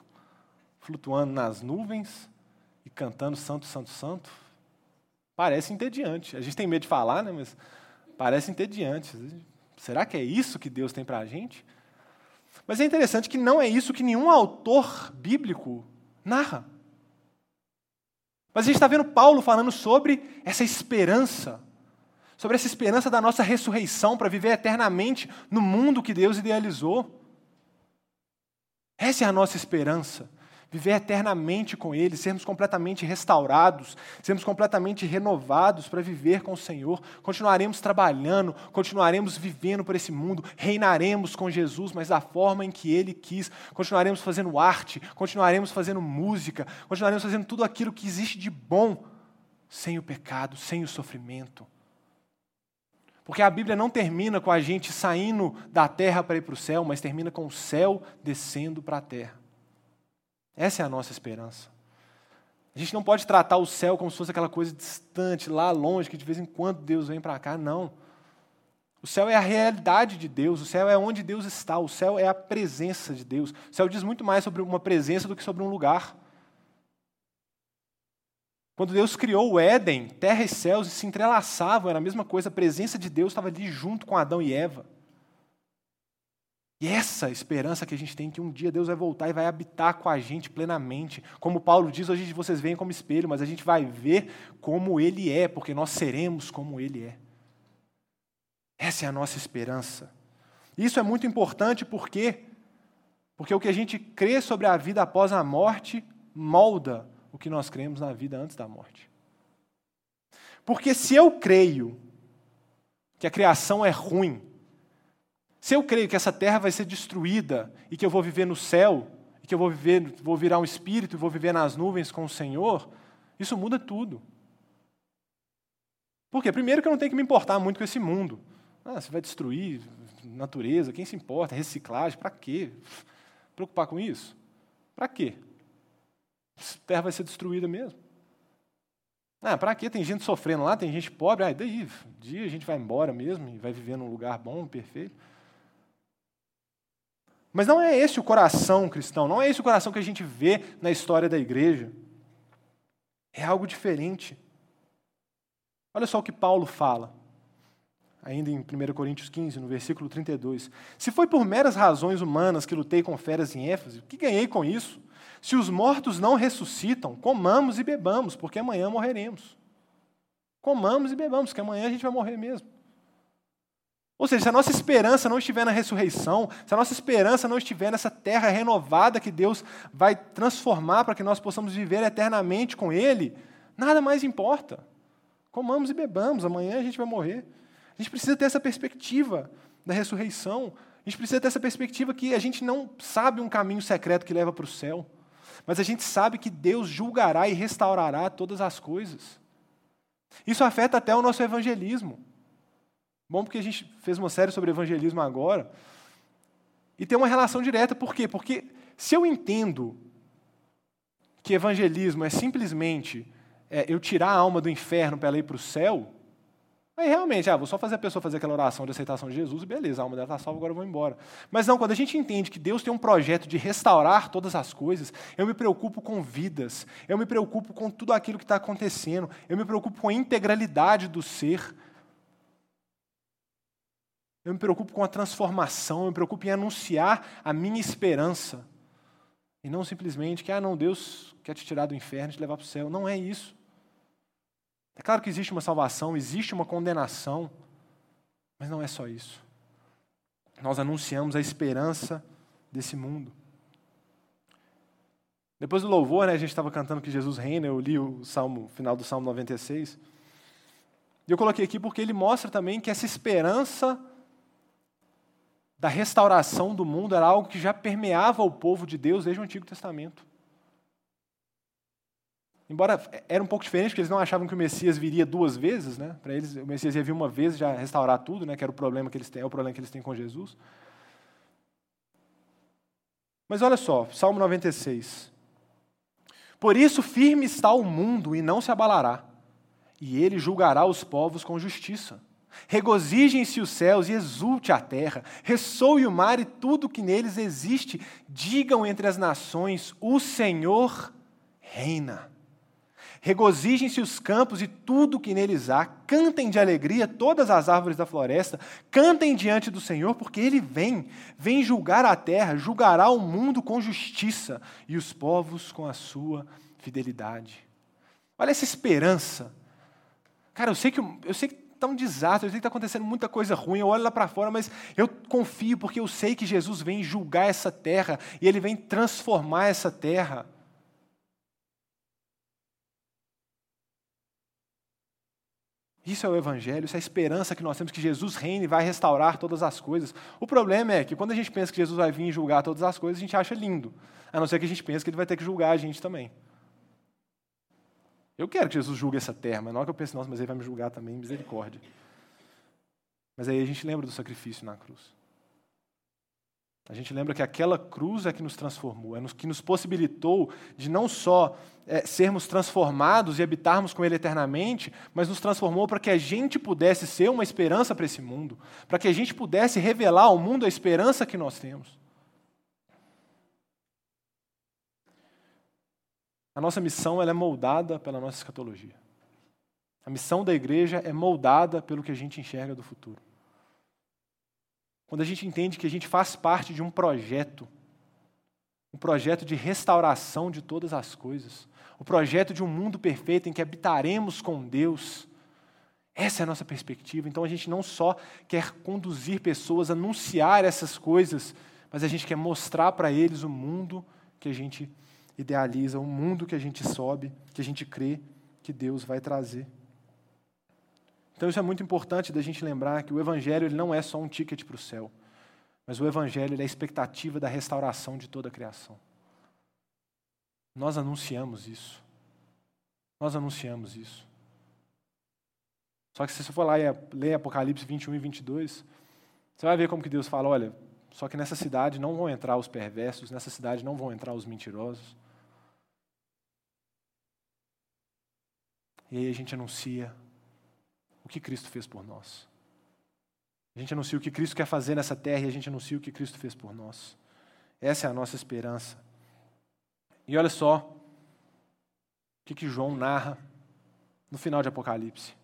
flutuando nas nuvens e cantando Santo, Santo, Santo, parece entediante. A gente tem medo de falar, né, mas parece entediante. Será que é isso que Deus tem para a gente? Mas é interessante que não é isso que nenhum autor bíblico narra. Mas a gente está vendo Paulo falando sobre essa esperança, sobre essa esperança da nossa ressurreição para viver eternamente no mundo que Deus idealizou. Essa é a nossa esperança viver eternamente com Ele, sermos completamente restaurados, sermos completamente renovados para viver com o Senhor. Continuaremos trabalhando, continuaremos vivendo por esse mundo, reinaremos com Jesus, mas da forma em que Ele quis. Continuaremos fazendo arte, continuaremos fazendo música, continuaremos fazendo tudo aquilo que existe de bom, sem o pecado, sem o sofrimento. Porque a Bíblia não termina com a gente saindo da terra para ir para o céu, mas termina com o céu descendo para a terra. Essa é a nossa esperança. A gente não pode tratar o céu como se fosse aquela coisa distante, lá longe, que de vez em quando Deus vem para cá. Não. O céu é a realidade de Deus, o céu é onde Deus está, o céu é a presença de Deus. O céu diz muito mais sobre uma presença do que sobre um lugar. Quando Deus criou o Éden, terra e céus se entrelaçavam, era a mesma coisa, a presença de Deus estava ali junto com Adão e Eva. E essa esperança que a gente tem que um dia Deus vai voltar e vai habitar com a gente plenamente. Como Paulo diz, hoje vocês veem como espelho, mas a gente vai ver como Ele é, porque nós seremos como Ele é. Essa é a nossa esperança. Isso é muito importante porque porque o que a gente crê sobre a vida após a morte molda o que nós cremos na vida antes da morte. Porque se eu creio que a criação é ruim, Se eu creio que essa terra vai ser destruída e que eu vou viver no céu, e que eu vou viver, vou virar um espírito e vou viver nas nuvens com o Senhor, isso muda tudo. Por quê? Primeiro que eu não tenho que me importar muito com esse mundo. Ah, você vai destruir natureza, quem se importa? Reciclagem, para quê? Preocupar com isso? Para quê? A terra vai ser destruída mesmo. Ah, para quê? Tem gente sofrendo lá, tem gente pobre. Ah, daí, um dia a gente vai embora mesmo e vai viver num lugar bom, perfeito. Mas não é esse o coração cristão, não é esse o coração que a gente vê na história da igreja. É algo diferente. Olha só o que Paulo fala, ainda em 1 Coríntios 15, no versículo 32. Se foi por meras razões humanas que lutei com feras em Éfeso, o que ganhei com isso? Se os mortos não ressuscitam, comamos e bebamos, porque amanhã morreremos. Comamos e bebamos, porque amanhã a gente vai morrer mesmo. Ou seja, se a nossa esperança não estiver na ressurreição, se a nossa esperança não estiver nessa terra renovada que Deus vai transformar para que nós possamos viver eternamente com Ele, nada mais importa. Comamos e bebamos, amanhã a gente vai morrer. A gente precisa ter essa perspectiva da ressurreição. A gente precisa ter essa perspectiva que a gente não sabe um caminho secreto que leva para o céu, mas a gente sabe que Deus julgará e restaurará todas as coisas. Isso afeta até o nosso evangelismo. Bom, porque a gente fez uma série sobre evangelismo agora. E tem uma relação direta. Por quê? Porque se eu entendo que evangelismo é simplesmente é, eu tirar a alma do inferno para ela ir para o céu, aí realmente, ah, vou só fazer a pessoa fazer aquela oração de aceitação de Jesus e beleza, a alma dela está salva, agora eu vou embora. Mas não, quando a gente entende que Deus tem um projeto de restaurar todas as coisas, eu me preocupo com vidas, eu me preocupo com tudo aquilo que está acontecendo, eu me preocupo com a integralidade do ser. Eu me preocupo com a transformação, eu me preocupo em anunciar a minha esperança. E não simplesmente que, ah, não, Deus quer te tirar do inferno e te levar para o céu. Não é isso. É claro que existe uma salvação, existe uma condenação, mas não é só isso. Nós anunciamos a esperança desse mundo. Depois do louvor, né, a gente estava cantando que Jesus reina, eu li o salmo, final do Salmo 96. E eu coloquei aqui porque ele mostra também que essa esperança da restauração do mundo era algo que já permeava o povo de Deus desde o Antigo Testamento. Embora era um pouco diferente, porque eles não achavam que o Messias viria duas vezes, né? Para eles, o Messias ia vir uma vez já restaurar tudo, né? Que era o problema que eles têm, é o problema que eles têm com Jesus. Mas olha só, Salmo 96. Por isso firme está o mundo e não se abalará, e ele julgará os povos com justiça. Regozijem-se os céus e exulte a terra, ressoe o mar e tudo que neles existe. Digam entre as nações: O Senhor reina. Regozijem-se os campos e tudo que neles há, cantem de alegria todas as árvores da floresta, cantem diante do Senhor, porque Ele vem, vem julgar a terra, julgará o mundo com justiça e os povos com a sua fidelidade. Olha essa esperança. Cara, eu sei que, eu sei que está um desastre, eu sei que está acontecendo muita coisa ruim, eu olho lá para fora, mas eu confio porque eu sei que Jesus vem julgar essa terra e ele vem transformar essa terra. Isso é o Evangelho, isso é a esperança que nós temos que Jesus reine e vai restaurar todas as coisas. O problema é que quando a gente pensa que Jesus vai vir julgar todas as coisas, a gente acha lindo. A não ser que a gente pense que ele vai ter que julgar a gente também. Eu quero que Jesus julgue essa terra, mas na hora que eu penso, nossa, mas ele vai me julgar também, misericórdia. Mas aí a gente lembra do sacrifício na cruz. A gente lembra que aquela cruz é que nos transformou, é que nos possibilitou de não só é, sermos transformados e habitarmos com Ele eternamente, mas nos transformou para que a gente pudesse ser uma esperança para esse mundo, para que a gente pudesse revelar ao mundo a esperança que nós temos. A nossa missão ela é moldada pela nossa escatologia. A missão da igreja é moldada pelo que a gente enxerga do futuro. Quando a gente entende que a gente faz parte de um projeto, um projeto de restauração de todas as coisas, o projeto de um mundo perfeito em que habitaremos com Deus. Essa é a nossa perspectiva. Então a gente não só quer conduzir pessoas anunciar essas coisas, mas a gente quer mostrar para eles o mundo que a gente idealiza, um mundo que a gente sobe, que a gente crê que Deus vai trazer. Então isso é muito importante da gente lembrar que o Evangelho ele não é só um ticket para o céu. Mas o Evangelho é a expectativa da restauração de toda a criação. Nós anunciamos isso. Nós anunciamos isso. Só que se você for lá e ler Apocalipse 21 e 22, você vai ver como que Deus fala, olha, só que nessa cidade não vão entrar os perversos, nessa cidade não vão entrar os mentirosos. E aí a gente anuncia o que Cristo fez por nós. A gente anuncia o que Cristo quer fazer nessa terra e a gente anuncia o que Cristo fez por nós. Essa é a nossa esperança. E olha só o que, que João narra no final de Apocalipse.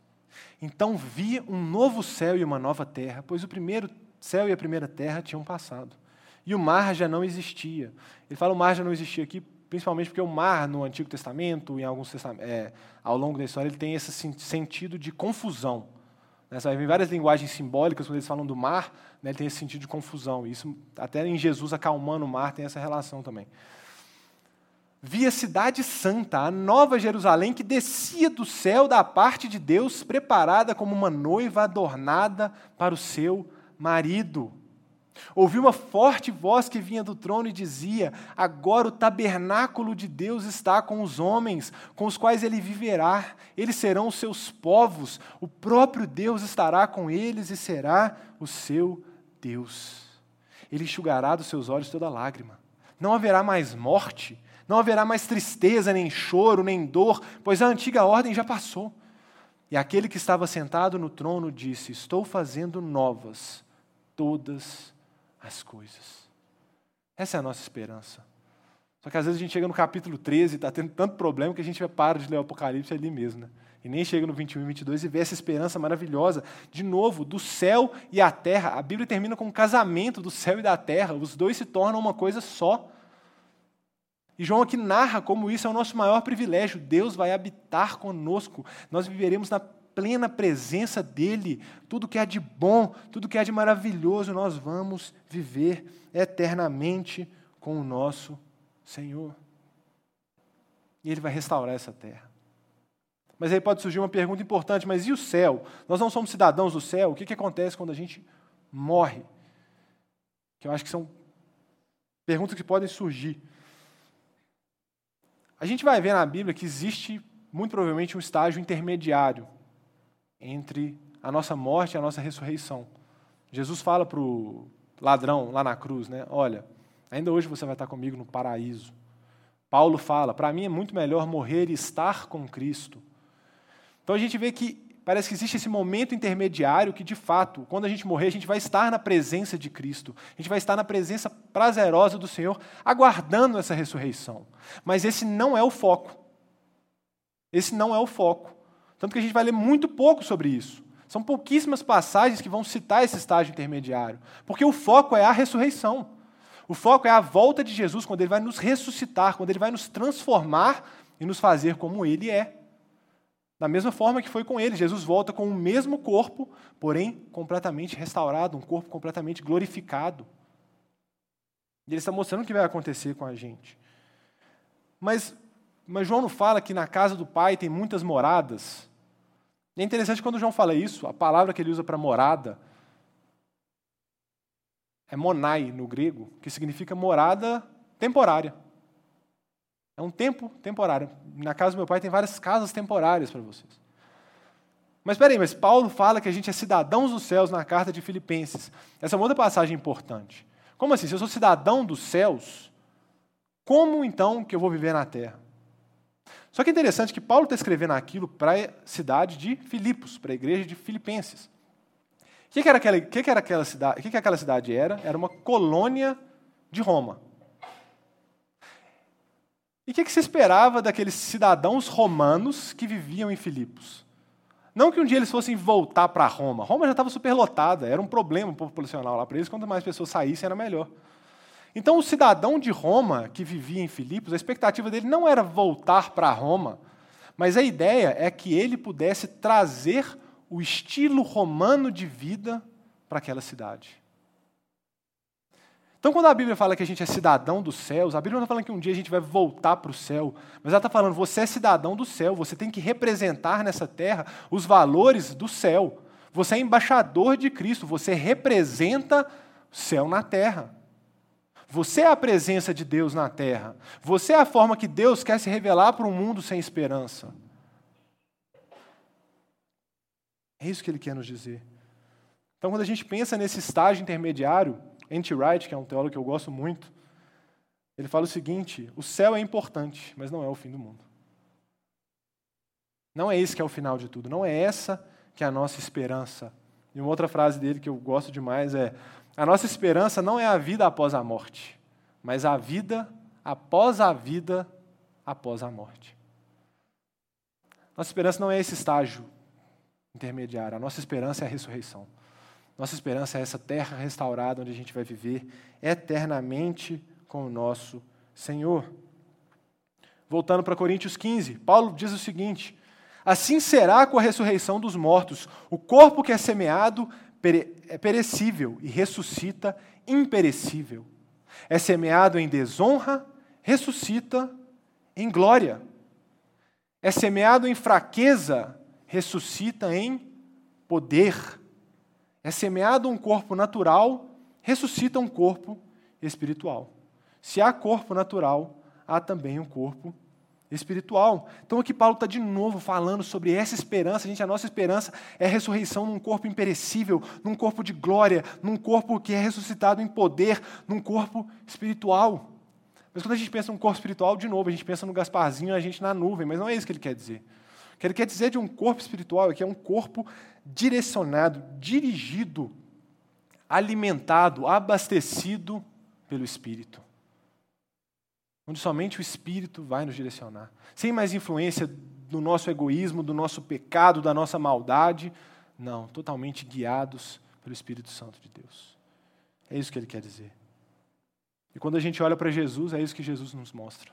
Então vi um novo céu e uma nova terra, pois o primeiro céu e a primeira terra tinham passado. E o mar já não existia. Ele fala o mar já não existia aqui, principalmente porque o mar no Antigo Testamento, em alguns é, ao longo da história, ele tem esse sentido de confusão. Né? Você vai ver várias linguagens simbólicas quando eles falam do mar, né, ele tem esse sentido de confusão. Isso até em Jesus acalmando o mar tem essa relação também vi a cidade santa, a nova Jerusalém, que descia do céu da parte de Deus, preparada como uma noiva adornada para o seu marido. Ouvi uma forte voz que vinha do trono e dizia: Agora o tabernáculo de Deus está com os homens, com os quais ele viverá. Eles serão os seus povos, o próprio Deus estará com eles e será o seu Deus. Ele enxugará dos seus olhos toda lágrima. Não haverá mais morte, não haverá mais tristeza, nem choro, nem dor, pois a antiga ordem já passou. E aquele que estava sentado no trono disse: Estou fazendo novas todas as coisas. Essa é a nossa esperança. Só que às vezes a gente chega no capítulo 13 e está tendo tanto problema que a gente para de ler o Apocalipse ali mesmo. Né? E nem chega no 21 e 22 e vê essa esperança maravilhosa, de novo, do céu e a terra. A Bíblia termina com um casamento do céu e da terra. Os dois se tornam uma coisa só. E João aqui narra como isso é o nosso maior privilégio. Deus vai habitar conosco. Nós viveremos na plena presença dEle. Tudo que há de bom, tudo que há de maravilhoso, nós vamos viver eternamente com o nosso Senhor. E Ele vai restaurar essa terra. Mas aí pode surgir uma pergunta importante: mas e o céu? Nós não somos cidadãos do céu? O que, que acontece quando a gente morre? Que eu acho que são perguntas que podem surgir. A gente vai ver na Bíblia que existe, muito provavelmente, um estágio intermediário entre a nossa morte e a nossa ressurreição. Jesus fala para o ladrão lá na cruz, né? Olha, ainda hoje você vai estar comigo no paraíso. Paulo fala: para mim é muito melhor morrer e estar com Cristo. Então a gente vê que parece que existe esse momento intermediário que, de fato, quando a gente morrer, a gente vai estar na presença de Cristo, a gente vai estar na presença prazerosa do Senhor, aguardando essa ressurreição. Mas esse não é o foco. Esse não é o foco. Tanto que a gente vai ler muito pouco sobre isso. São pouquíssimas passagens que vão citar esse estágio intermediário, porque o foco é a ressurreição. O foco é a volta de Jesus, quando ele vai nos ressuscitar, quando ele vai nos transformar e nos fazer como ele é. Da mesma forma que foi com ele, Jesus volta com o mesmo corpo, porém completamente restaurado, um corpo completamente glorificado. E ele está mostrando o que vai acontecer com a gente. Mas, mas João não fala que na casa do Pai tem muitas moradas. É interessante quando João fala isso, a palavra que ele usa para morada é monai no grego, que significa morada temporária. É um tempo temporário. Na casa do meu pai tem várias casas temporárias para vocês. Mas espera aí, mas Paulo fala que a gente é cidadãos dos céus na carta de Filipenses. Essa é uma outra passagem importante. Como assim? Se eu sou cidadão dos céus, como então que eu vou viver na terra? Só que é interessante que Paulo está escrevendo aquilo para a cidade de Filipos, para a igreja de Filipenses. O que, que, era aquela, que, que era aquela cidade? O que, que aquela cidade era? Era uma colônia de Roma. E o que, que se esperava daqueles cidadãos romanos que viviam em Filipos? Não que um dia eles fossem voltar para Roma. Roma já estava superlotada, era um problema populacional lá para eles. Quanto mais pessoas saíssem, era melhor. Então, o cidadão de Roma que vivia em Filipos, a expectativa dele não era voltar para Roma, mas a ideia é que ele pudesse trazer o estilo romano de vida para aquela cidade. Então, quando a Bíblia fala que a gente é cidadão dos céus, a Bíblia não está falando que um dia a gente vai voltar para o céu, mas ela está falando: você é cidadão do céu, você tem que representar nessa terra os valores do céu. Você é embaixador de Cristo, você representa céu na terra. Você é a presença de Deus na terra. Você é a forma que Deus quer se revelar para um mundo sem esperança. É isso que ele quer nos dizer. Então, quando a gente pensa nesse estágio intermediário, Anti Wright, que é um teólogo que eu gosto muito, ele fala o seguinte: o céu é importante, mas não é o fim do mundo. Não é esse que é o final de tudo, não é essa que é a nossa esperança. E uma outra frase dele que eu gosto demais é: a nossa esperança não é a vida após a morte, mas a vida após a vida após a morte. Nossa esperança não é esse estágio intermediário, a nossa esperança é a ressurreição. Nossa esperança é essa terra restaurada onde a gente vai viver eternamente com o nosso Senhor. Voltando para Coríntios 15, Paulo diz o seguinte: Assim será com a ressurreição dos mortos. O corpo que é semeado é perecível e ressuscita imperecível. É semeado em desonra, ressuscita em glória. É semeado em fraqueza, ressuscita em poder. É semeado um corpo natural, ressuscita um corpo espiritual. Se há corpo natural, há também um corpo espiritual. Então aqui Paulo está de novo falando sobre essa esperança. Gente, a nossa esperança é ressurreição num corpo imperecível, num corpo de glória, num corpo que é ressuscitado em poder, num corpo espiritual. Mas quando a gente pensa num corpo espiritual, de novo, a gente pensa no Gasparzinho, a gente na nuvem, mas não é isso que ele quer dizer. O que ele quer dizer de um corpo espiritual é que é um corpo direcionado, dirigido, alimentado, abastecido pelo Espírito onde somente o Espírito vai nos direcionar, sem mais influência do nosso egoísmo, do nosso pecado, da nossa maldade, não, totalmente guiados pelo Espírito Santo de Deus. É isso que ele quer dizer. E quando a gente olha para Jesus, é isso que Jesus nos mostra.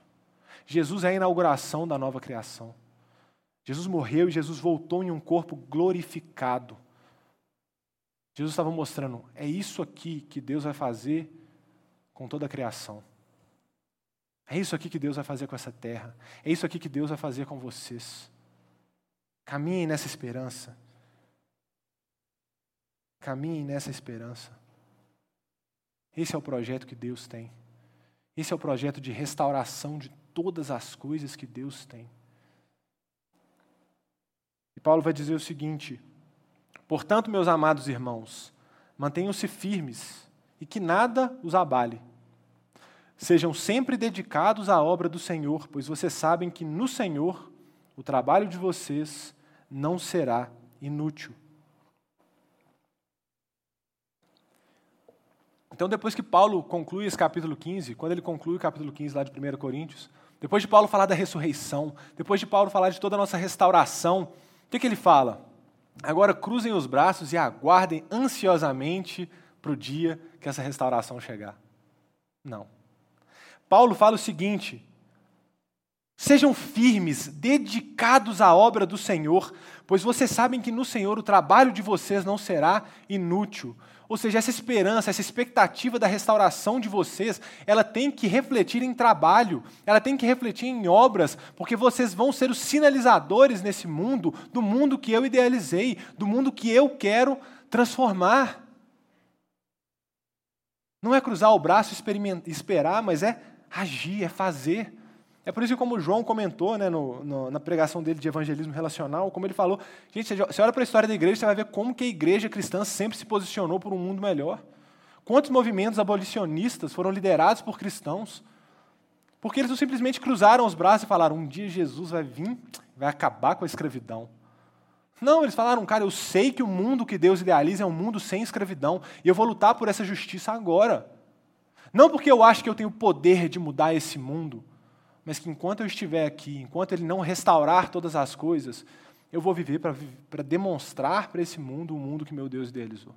Jesus é a inauguração da nova criação. Jesus morreu e Jesus voltou em um corpo glorificado. Jesus estava mostrando, é isso aqui que Deus vai fazer com toda a criação. É isso aqui que Deus vai fazer com essa terra. É isso aqui que Deus vai fazer com vocês. Caminhem nessa esperança. Caminhem nessa esperança. Esse é o projeto que Deus tem. Esse é o projeto de restauração de todas as coisas que Deus tem. E Paulo vai dizer o seguinte: Portanto, meus amados irmãos, mantenham-se firmes e que nada os abale. Sejam sempre dedicados à obra do Senhor, pois vocês sabem que no Senhor o trabalho de vocês não será inútil. Então, depois que Paulo conclui esse capítulo 15, quando ele conclui o capítulo 15 lá de 1 Coríntios, depois de Paulo falar da ressurreição, depois de Paulo falar de toda a nossa restauração, o que, que ele fala? Agora cruzem os braços e aguardem ansiosamente para o dia que essa restauração chegar. Não. Paulo fala o seguinte: Sejam firmes, dedicados à obra do Senhor, pois vocês sabem que no Senhor o trabalho de vocês não será inútil. Ou seja, essa esperança, essa expectativa da restauração de vocês, ela tem que refletir em trabalho, ela tem que refletir em obras, porque vocês vão ser os sinalizadores nesse mundo, do mundo que eu idealizei, do mundo que eu quero transformar. Não é cruzar o braço e esperar, mas é agir, é fazer. É por isso que, como João comentou né, no, no, na pregação dele de evangelismo relacional, como ele falou, gente, você olha para a história da igreja, você vai ver como que a igreja cristã sempre se posicionou por um mundo melhor. Quantos movimentos abolicionistas foram liderados por cristãos? Porque eles não simplesmente cruzaram os braços e falaram: um dia Jesus vai vir, vai acabar com a escravidão. Não, eles falaram, cara, eu sei que o mundo que Deus idealiza é um mundo sem escravidão, e eu vou lutar por essa justiça agora. Não porque eu acho que eu tenho poder de mudar esse mundo, mas que enquanto eu estiver aqui, enquanto Ele não restaurar todas as coisas, eu vou viver para demonstrar para esse mundo o mundo que meu Deus idealizou.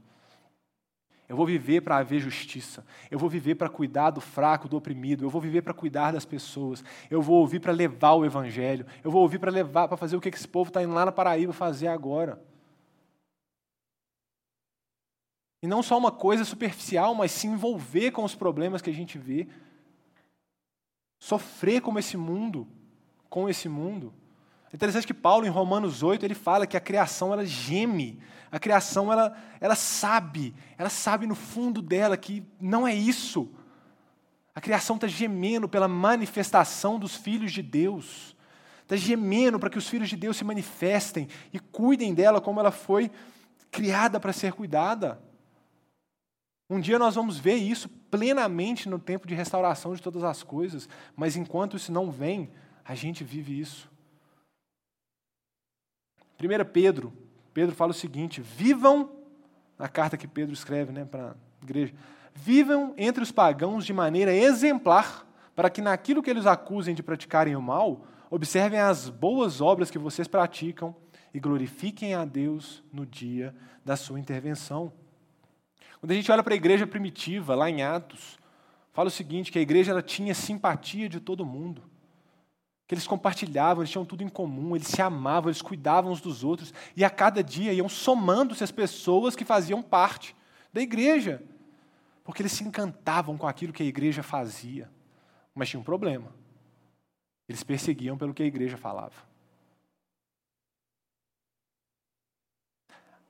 Eu vou viver para haver justiça. Eu vou viver para cuidar do fraco, do oprimido. Eu vou viver para cuidar das pessoas. Eu vou ouvir para levar o evangelho. Eu vou ouvir para levar, para fazer o que esse povo está indo lá na Paraíba fazer agora. E não só uma coisa superficial, mas se envolver com os problemas que a gente vê. Sofrer como esse mundo, com esse mundo. É interessante que Paulo, em Romanos 8, ele fala que a criação ela geme, a criação ela, ela sabe, ela sabe no fundo dela que não é isso. A criação está gemendo pela manifestação dos filhos de Deus. Está gemendo para que os filhos de Deus se manifestem e cuidem dela como ela foi criada para ser cuidada. Um dia nós vamos ver isso plenamente no tempo de restauração de todas as coisas, mas enquanto isso não vem, a gente vive isso. 1 Pedro, Pedro fala o seguinte: vivam, na carta que Pedro escreve né, para a igreja, vivam entre os pagãos de maneira exemplar, para que naquilo que eles acusem de praticarem o mal, observem as boas obras que vocês praticam e glorifiquem a Deus no dia da sua intervenção. Quando a gente olha para a igreja primitiva, lá em Atos, fala o seguinte, que a igreja ela tinha simpatia de todo mundo que eles compartilhavam, eles tinham tudo em comum, eles se amavam, eles cuidavam uns dos outros, e a cada dia iam somando-se as pessoas que faziam parte da igreja, porque eles se encantavam com aquilo que a igreja fazia. Mas tinha um problema. Eles perseguiam pelo que a igreja falava.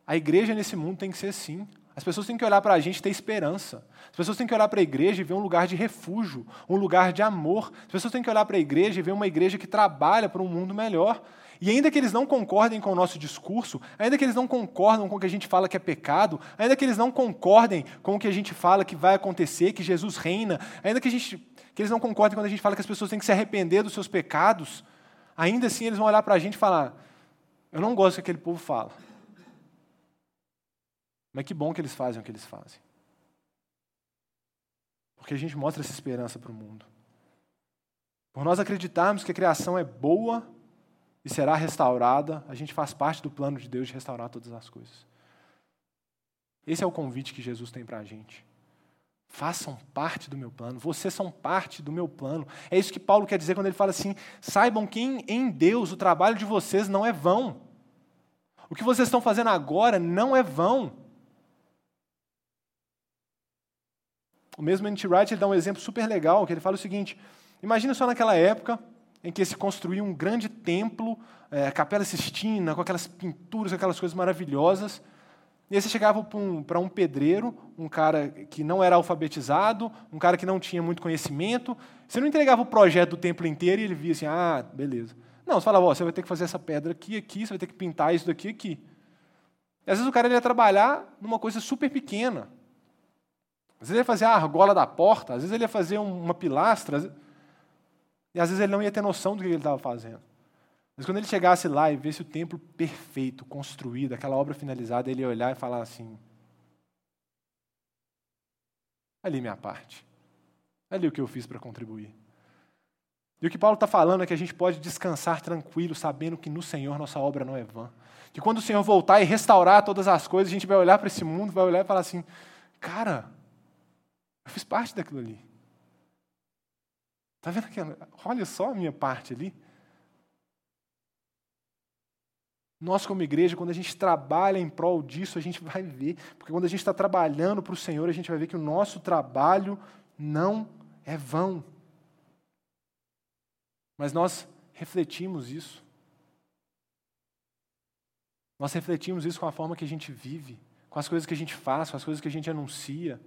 A igreja nesse mundo tem que ser assim. As pessoas têm que olhar para a gente e ter esperança. As pessoas têm que olhar para a igreja e ver um lugar de refúgio, um lugar de amor. As pessoas têm que olhar para a igreja e ver uma igreja que trabalha para um mundo melhor. E ainda que eles não concordem com o nosso discurso, ainda que eles não concordem com o que a gente fala que é pecado, ainda que eles não concordem com o que a gente fala que vai acontecer, que Jesus reina, ainda que, gente, que eles não concordem quando a gente fala que as pessoas têm que se arrepender dos seus pecados, ainda assim eles vão olhar para a gente e falar: Eu não gosto do que aquele povo fala. Mas que bom que eles fazem o que eles fazem. Porque a gente mostra essa esperança para o mundo. Por nós acreditarmos que a criação é boa e será restaurada, a gente faz parte do plano de Deus de restaurar todas as coisas. Esse é o convite que Jesus tem para a gente. Façam parte do meu plano, vocês são parte do meu plano. É isso que Paulo quer dizer quando ele fala assim: saibam que em Deus o trabalho de vocês não é vão. O que vocês estão fazendo agora não é vão. O mesmo N.T. Wright ele dá um exemplo super legal, que ele fala o seguinte, imagina só naquela época em que se construía um grande templo, é, Capela Sistina, com aquelas pinturas, aquelas coisas maravilhosas, e aí você chegava para um, um pedreiro, um cara que não era alfabetizado, um cara que não tinha muito conhecimento, você não entregava o projeto do templo inteiro e ele via assim, ah, beleza. Não, você falava, oh, você vai ter que fazer essa pedra aqui, aqui, você vai ter que pintar isso daqui, aqui. E às vezes o cara ia trabalhar numa coisa super pequena, às vezes ele ia fazer a argola da porta, às vezes ele ia fazer uma pilastra, e às vezes ele não ia ter noção do que ele estava fazendo. Mas quando ele chegasse lá e visse o templo perfeito, construído, aquela obra finalizada, ele ia olhar e falar assim: ali minha parte, ali o que eu fiz para contribuir. E o que Paulo está falando é que a gente pode descansar tranquilo, sabendo que no Senhor nossa obra não é vã. Que quando o Senhor voltar e restaurar todas as coisas, a gente vai olhar para esse mundo, vai olhar e falar assim: cara, eu fiz parte daquilo ali. Está vendo aquela? Olha só a minha parte ali. Nós, como igreja, quando a gente trabalha em prol disso, a gente vai ver. Porque quando a gente está trabalhando para o Senhor, a gente vai ver que o nosso trabalho não é vão. Mas nós refletimos isso. Nós refletimos isso com a forma que a gente vive, com as coisas que a gente faz, com as coisas que a gente anuncia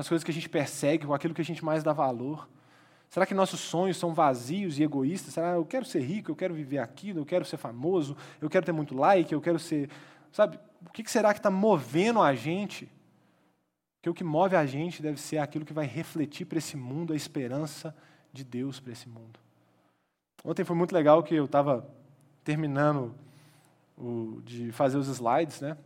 com as coisas que a gente persegue, com aquilo que a gente mais dá valor? Será que nossos sonhos são vazios e egoístas? Será eu quero ser rico, eu quero viver aquilo, eu quero ser famoso, eu quero ter muito like, eu quero ser. Sabe, o que será que está movendo a gente? Porque o que move a gente deve ser aquilo que vai refletir para esse mundo a esperança de Deus para esse mundo. Ontem foi muito legal que eu estava terminando o, de fazer os slides, né?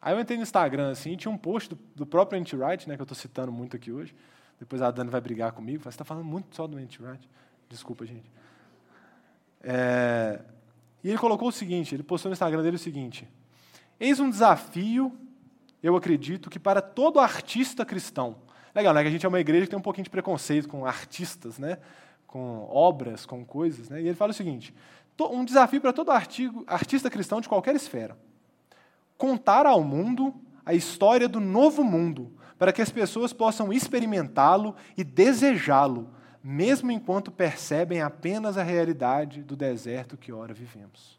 Aí eu entrei no Instagram, assim, e tinha um post do, do próprio Anti-Wright, né, que eu estou citando muito aqui hoje. Depois a Dani vai brigar comigo. Você está falando muito só do Anti-Wright. Desculpa, gente. É, e ele colocou o seguinte, ele postou no Instagram dele o seguinte. Eis um desafio, eu acredito, que para todo artista cristão. Legal, né? Que a gente é uma igreja que tem um pouquinho de preconceito com artistas, né? Com obras, com coisas, né? E ele fala o seguinte: um desafio para todo artigo, artista cristão de qualquer esfera contar ao mundo a história do novo mundo, para que as pessoas possam experimentá-lo e desejá-lo, mesmo enquanto percebem apenas a realidade do deserto que ora vivemos.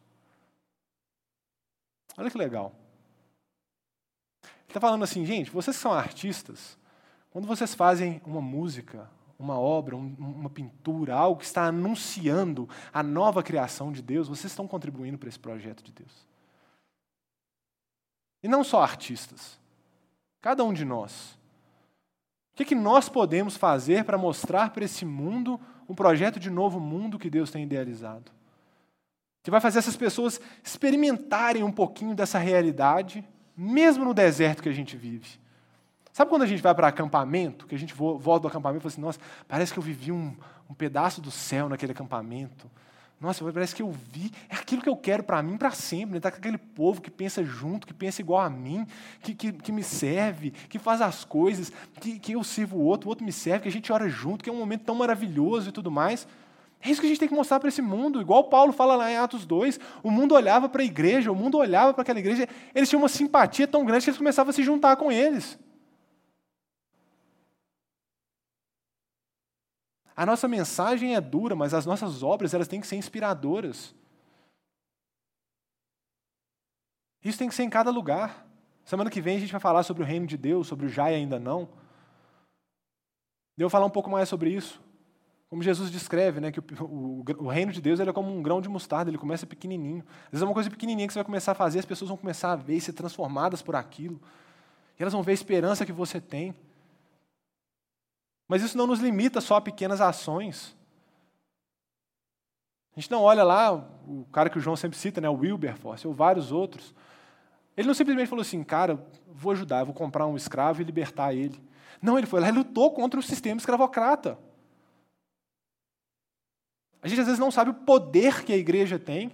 Olha que legal. Ele está falando assim, gente, vocês que são artistas, quando vocês fazem uma música, uma obra, um, uma pintura, algo que está anunciando a nova criação de Deus, vocês estão contribuindo para esse projeto de Deus. E não só artistas, cada um de nós. O que, que nós podemos fazer para mostrar para esse mundo um projeto de novo mundo que Deus tem idealizado? Que vai fazer essas pessoas experimentarem um pouquinho dessa realidade, mesmo no deserto que a gente vive. Sabe quando a gente vai para acampamento, que a gente volta do acampamento e fala assim, nossa, parece que eu vivi um, um pedaço do céu naquele acampamento. Nossa, parece que eu vi, é aquilo que eu quero para mim para sempre. Né? tá com aquele povo que pensa junto, que pensa igual a mim, que, que, que me serve, que faz as coisas, que, que eu sirvo o outro, o outro me serve, que a gente ora junto, que é um momento tão maravilhoso e tudo mais. É isso que a gente tem que mostrar para esse mundo. Igual Paulo fala lá em Atos 2, o mundo olhava para a igreja, o mundo olhava para aquela igreja, eles tinham uma simpatia tão grande que eles começavam a se juntar com eles. A nossa mensagem é dura, mas as nossas obras elas têm que ser inspiradoras. Isso tem que ser em cada lugar. Semana que vem a gente vai falar sobre o reino de Deus, sobre o já e ainda não. Vou falar um pouco mais sobre isso. Como Jesus descreve, né, que o, o, o reino de Deus é como um grão de mostarda, ele começa pequenininho. Às vezes é uma coisa pequenininha que você vai começar a fazer, as pessoas vão começar a ver e ser transformadas por aquilo. E elas vão ver a esperança que você tem. Mas isso não nos limita só a pequenas ações. A gente não olha lá, o cara que o João sempre cita, né, o Wilberforce, ou vários outros. Ele não simplesmente falou assim, cara, vou ajudar, vou comprar um escravo e libertar ele. Não, ele foi lá e lutou contra o sistema escravocrata. A gente às vezes não sabe o poder que a igreja tem.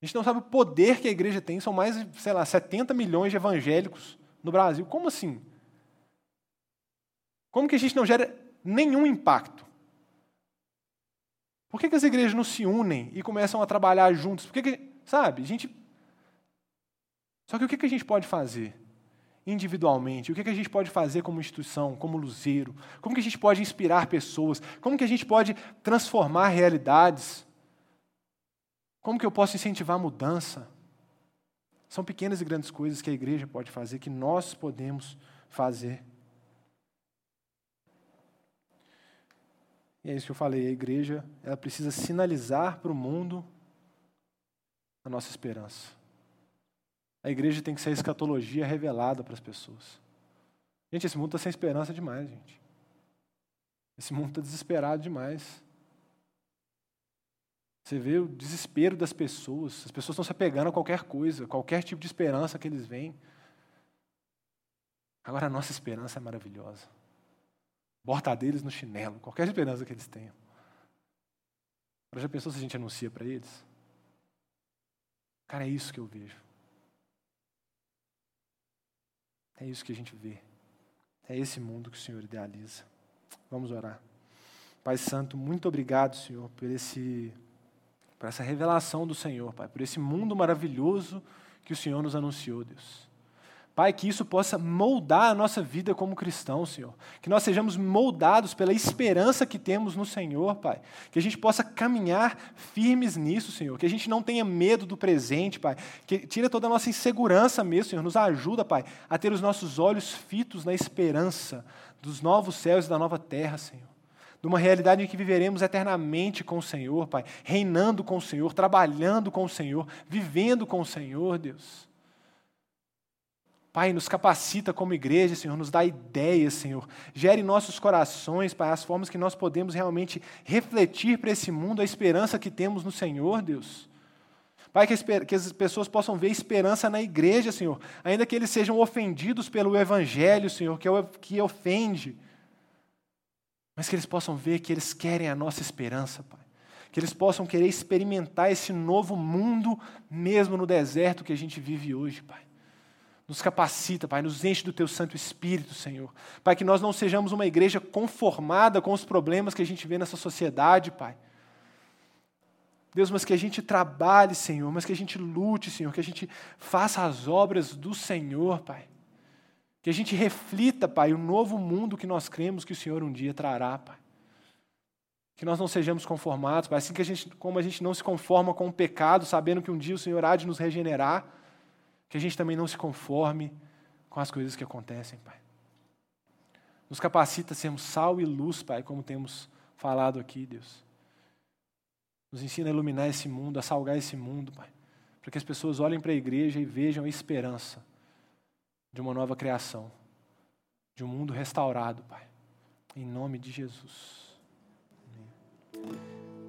A gente não sabe o poder que a igreja tem. São mais, sei lá, 70 milhões de evangélicos no Brasil. Como assim? Como que a gente não gera nenhum impacto? Por que, que as igrejas não se unem e começam a trabalhar juntos? Por que, que sabe, a gente. Só que o que, que a gente pode fazer individualmente? O que, que a gente pode fazer como instituição, como luzeiro? Como que a gente pode inspirar pessoas? Como que a gente pode transformar realidades? Como que eu posso incentivar a mudança? São pequenas e grandes coisas que a igreja pode fazer, que nós podemos fazer. E é isso que eu falei, a igreja ela precisa sinalizar para o mundo a nossa esperança. A igreja tem que ser a escatologia revelada para as pessoas. Gente, esse mundo está sem esperança demais, gente. Esse mundo está desesperado demais. Você vê o desespero das pessoas. As pessoas estão se apegando a qualquer coisa, qualquer tipo de esperança que eles veem. Agora a nossa esperança é maravilhosa bota deles no chinelo, qualquer esperança que eles tenham. Agora já pensou se a gente anuncia para eles? Cara, é isso que eu vejo. É isso que a gente vê. É esse mundo que o Senhor idealiza. Vamos orar. Pai Santo, muito obrigado, Senhor, por esse por essa revelação do Senhor, Pai, por esse mundo maravilhoso que o Senhor nos anunciou, Deus. Pai, que isso possa moldar a nossa vida como cristãos, Senhor. Que nós sejamos moldados pela esperança que temos no Senhor, Pai. Que a gente possa caminhar firmes nisso, Senhor. Que a gente não tenha medo do presente, Pai. Que tira toda a nossa insegurança mesmo, Senhor. Nos ajuda, Pai, a ter os nossos olhos fitos na esperança dos novos céus e da nova terra, Senhor. De uma realidade em que viveremos eternamente com o Senhor, Pai. Reinando com o Senhor, trabalhando com o Senhor, vivendo com o Senhor, Deus. Pai, nos capacita como igreja, Senhor, nos dá ideias, Senhor. Gere nossos corações, Pai, as formas que nós podemos realmente refletir para esse mundo a esperança que temos no Senhor, Deus. Pai, que, que as pessoas possam ver esperança na igreja, Senhor, ainda que eles sejam ofendidos pelo Evangelho, Senhor, que, é que ofende, mas que eles possam ver que eles querem a nossa esperança, Pai. Que eles possam querer experimentar esse novo mundo, mesmo no deserto que a gente vive hoje, Pai. Nos capacita, Pai, nos enche do Teu Santo Espírito, Senhor. Pai, que nós não sejamos uma igreja conformada com os problemas que a gente vê nessa sociedade, Pai. Deus, mas que a gente trabalhe, Senhor, mas que a gente lute, Senhor, que a gente faça as obras do Senhor, Pai. Que a gente reflita, Pai, o novo mundo que nós cremos que o Senhor um dia trará, Pai. Que nós não sejamos conformados, Pai, assim que a gente, como a gente não se conforma com o pecado, sabendo que um dia o Senhor há de nos regenerar, que a gente também não se conforme com as coisas que acontecem, Pai. Nos capacita a sermos sal e luz, Pai, como temos falado aqui, Deus. Nos ensina a iluminar esse mundo, a salgar esse mundo, Pai. Para que as pessoas olhem para a igreja e vejam a esperança de uma nova criação, de um mundo restaurado, Pai. Em nome de Jesus.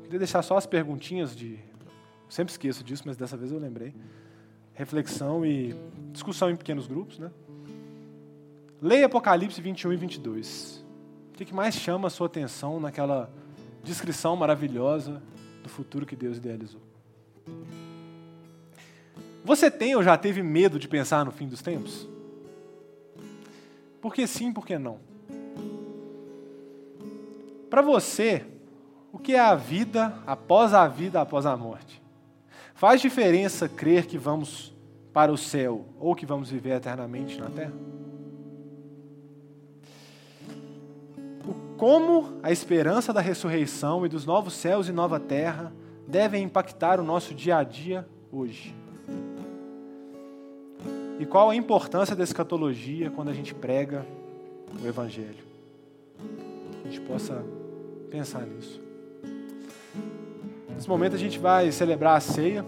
Queria deixar só as perguntinhas de. Sempre esqueço disso, mas dessa vez eu lembrei. Reflexão e discussão em pequenos grupos, né? Leia Apocalipse 21 e 22. O que mais chama a sua atenção naquela descrição maravilhosa do futuro que Deus idealizou? Você tem ou já teve medo de pensar no fim dos tempos? Por que sim, por que não? Para você, o que é a vida após a vida, após a morte? Faz diferença crer que vamos para o céu ou que vamos viver eternamente na terra? como a esperança da ressurreição e dos novos céus e nova terra devem impactar o nosso dia a dia hoje. E qual a importância da escatologia quando a gente prega o Evangelho? A gente possa pensar nisso. Nesse momento a gente vai celebrar a ceia.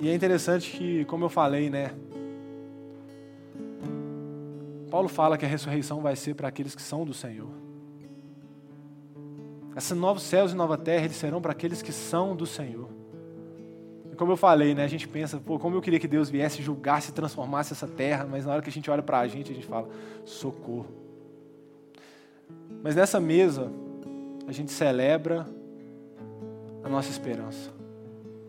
E é interessante que, como eu falei, né? Paulo fala que a ressurreição vai ser para aqueles que são do Senhor. Esses novos céus e nova terra, eles serão para aqueles que são do Senhor. E como eu falei, né, a gente pensa, pô, como eu queria que Deus viesse, julgasse e transformasse essa terra, mas na hora que a gente olha para a gente, a gente fala, socorro. Mas nessa mesa, a gente celebra a nossa esperança.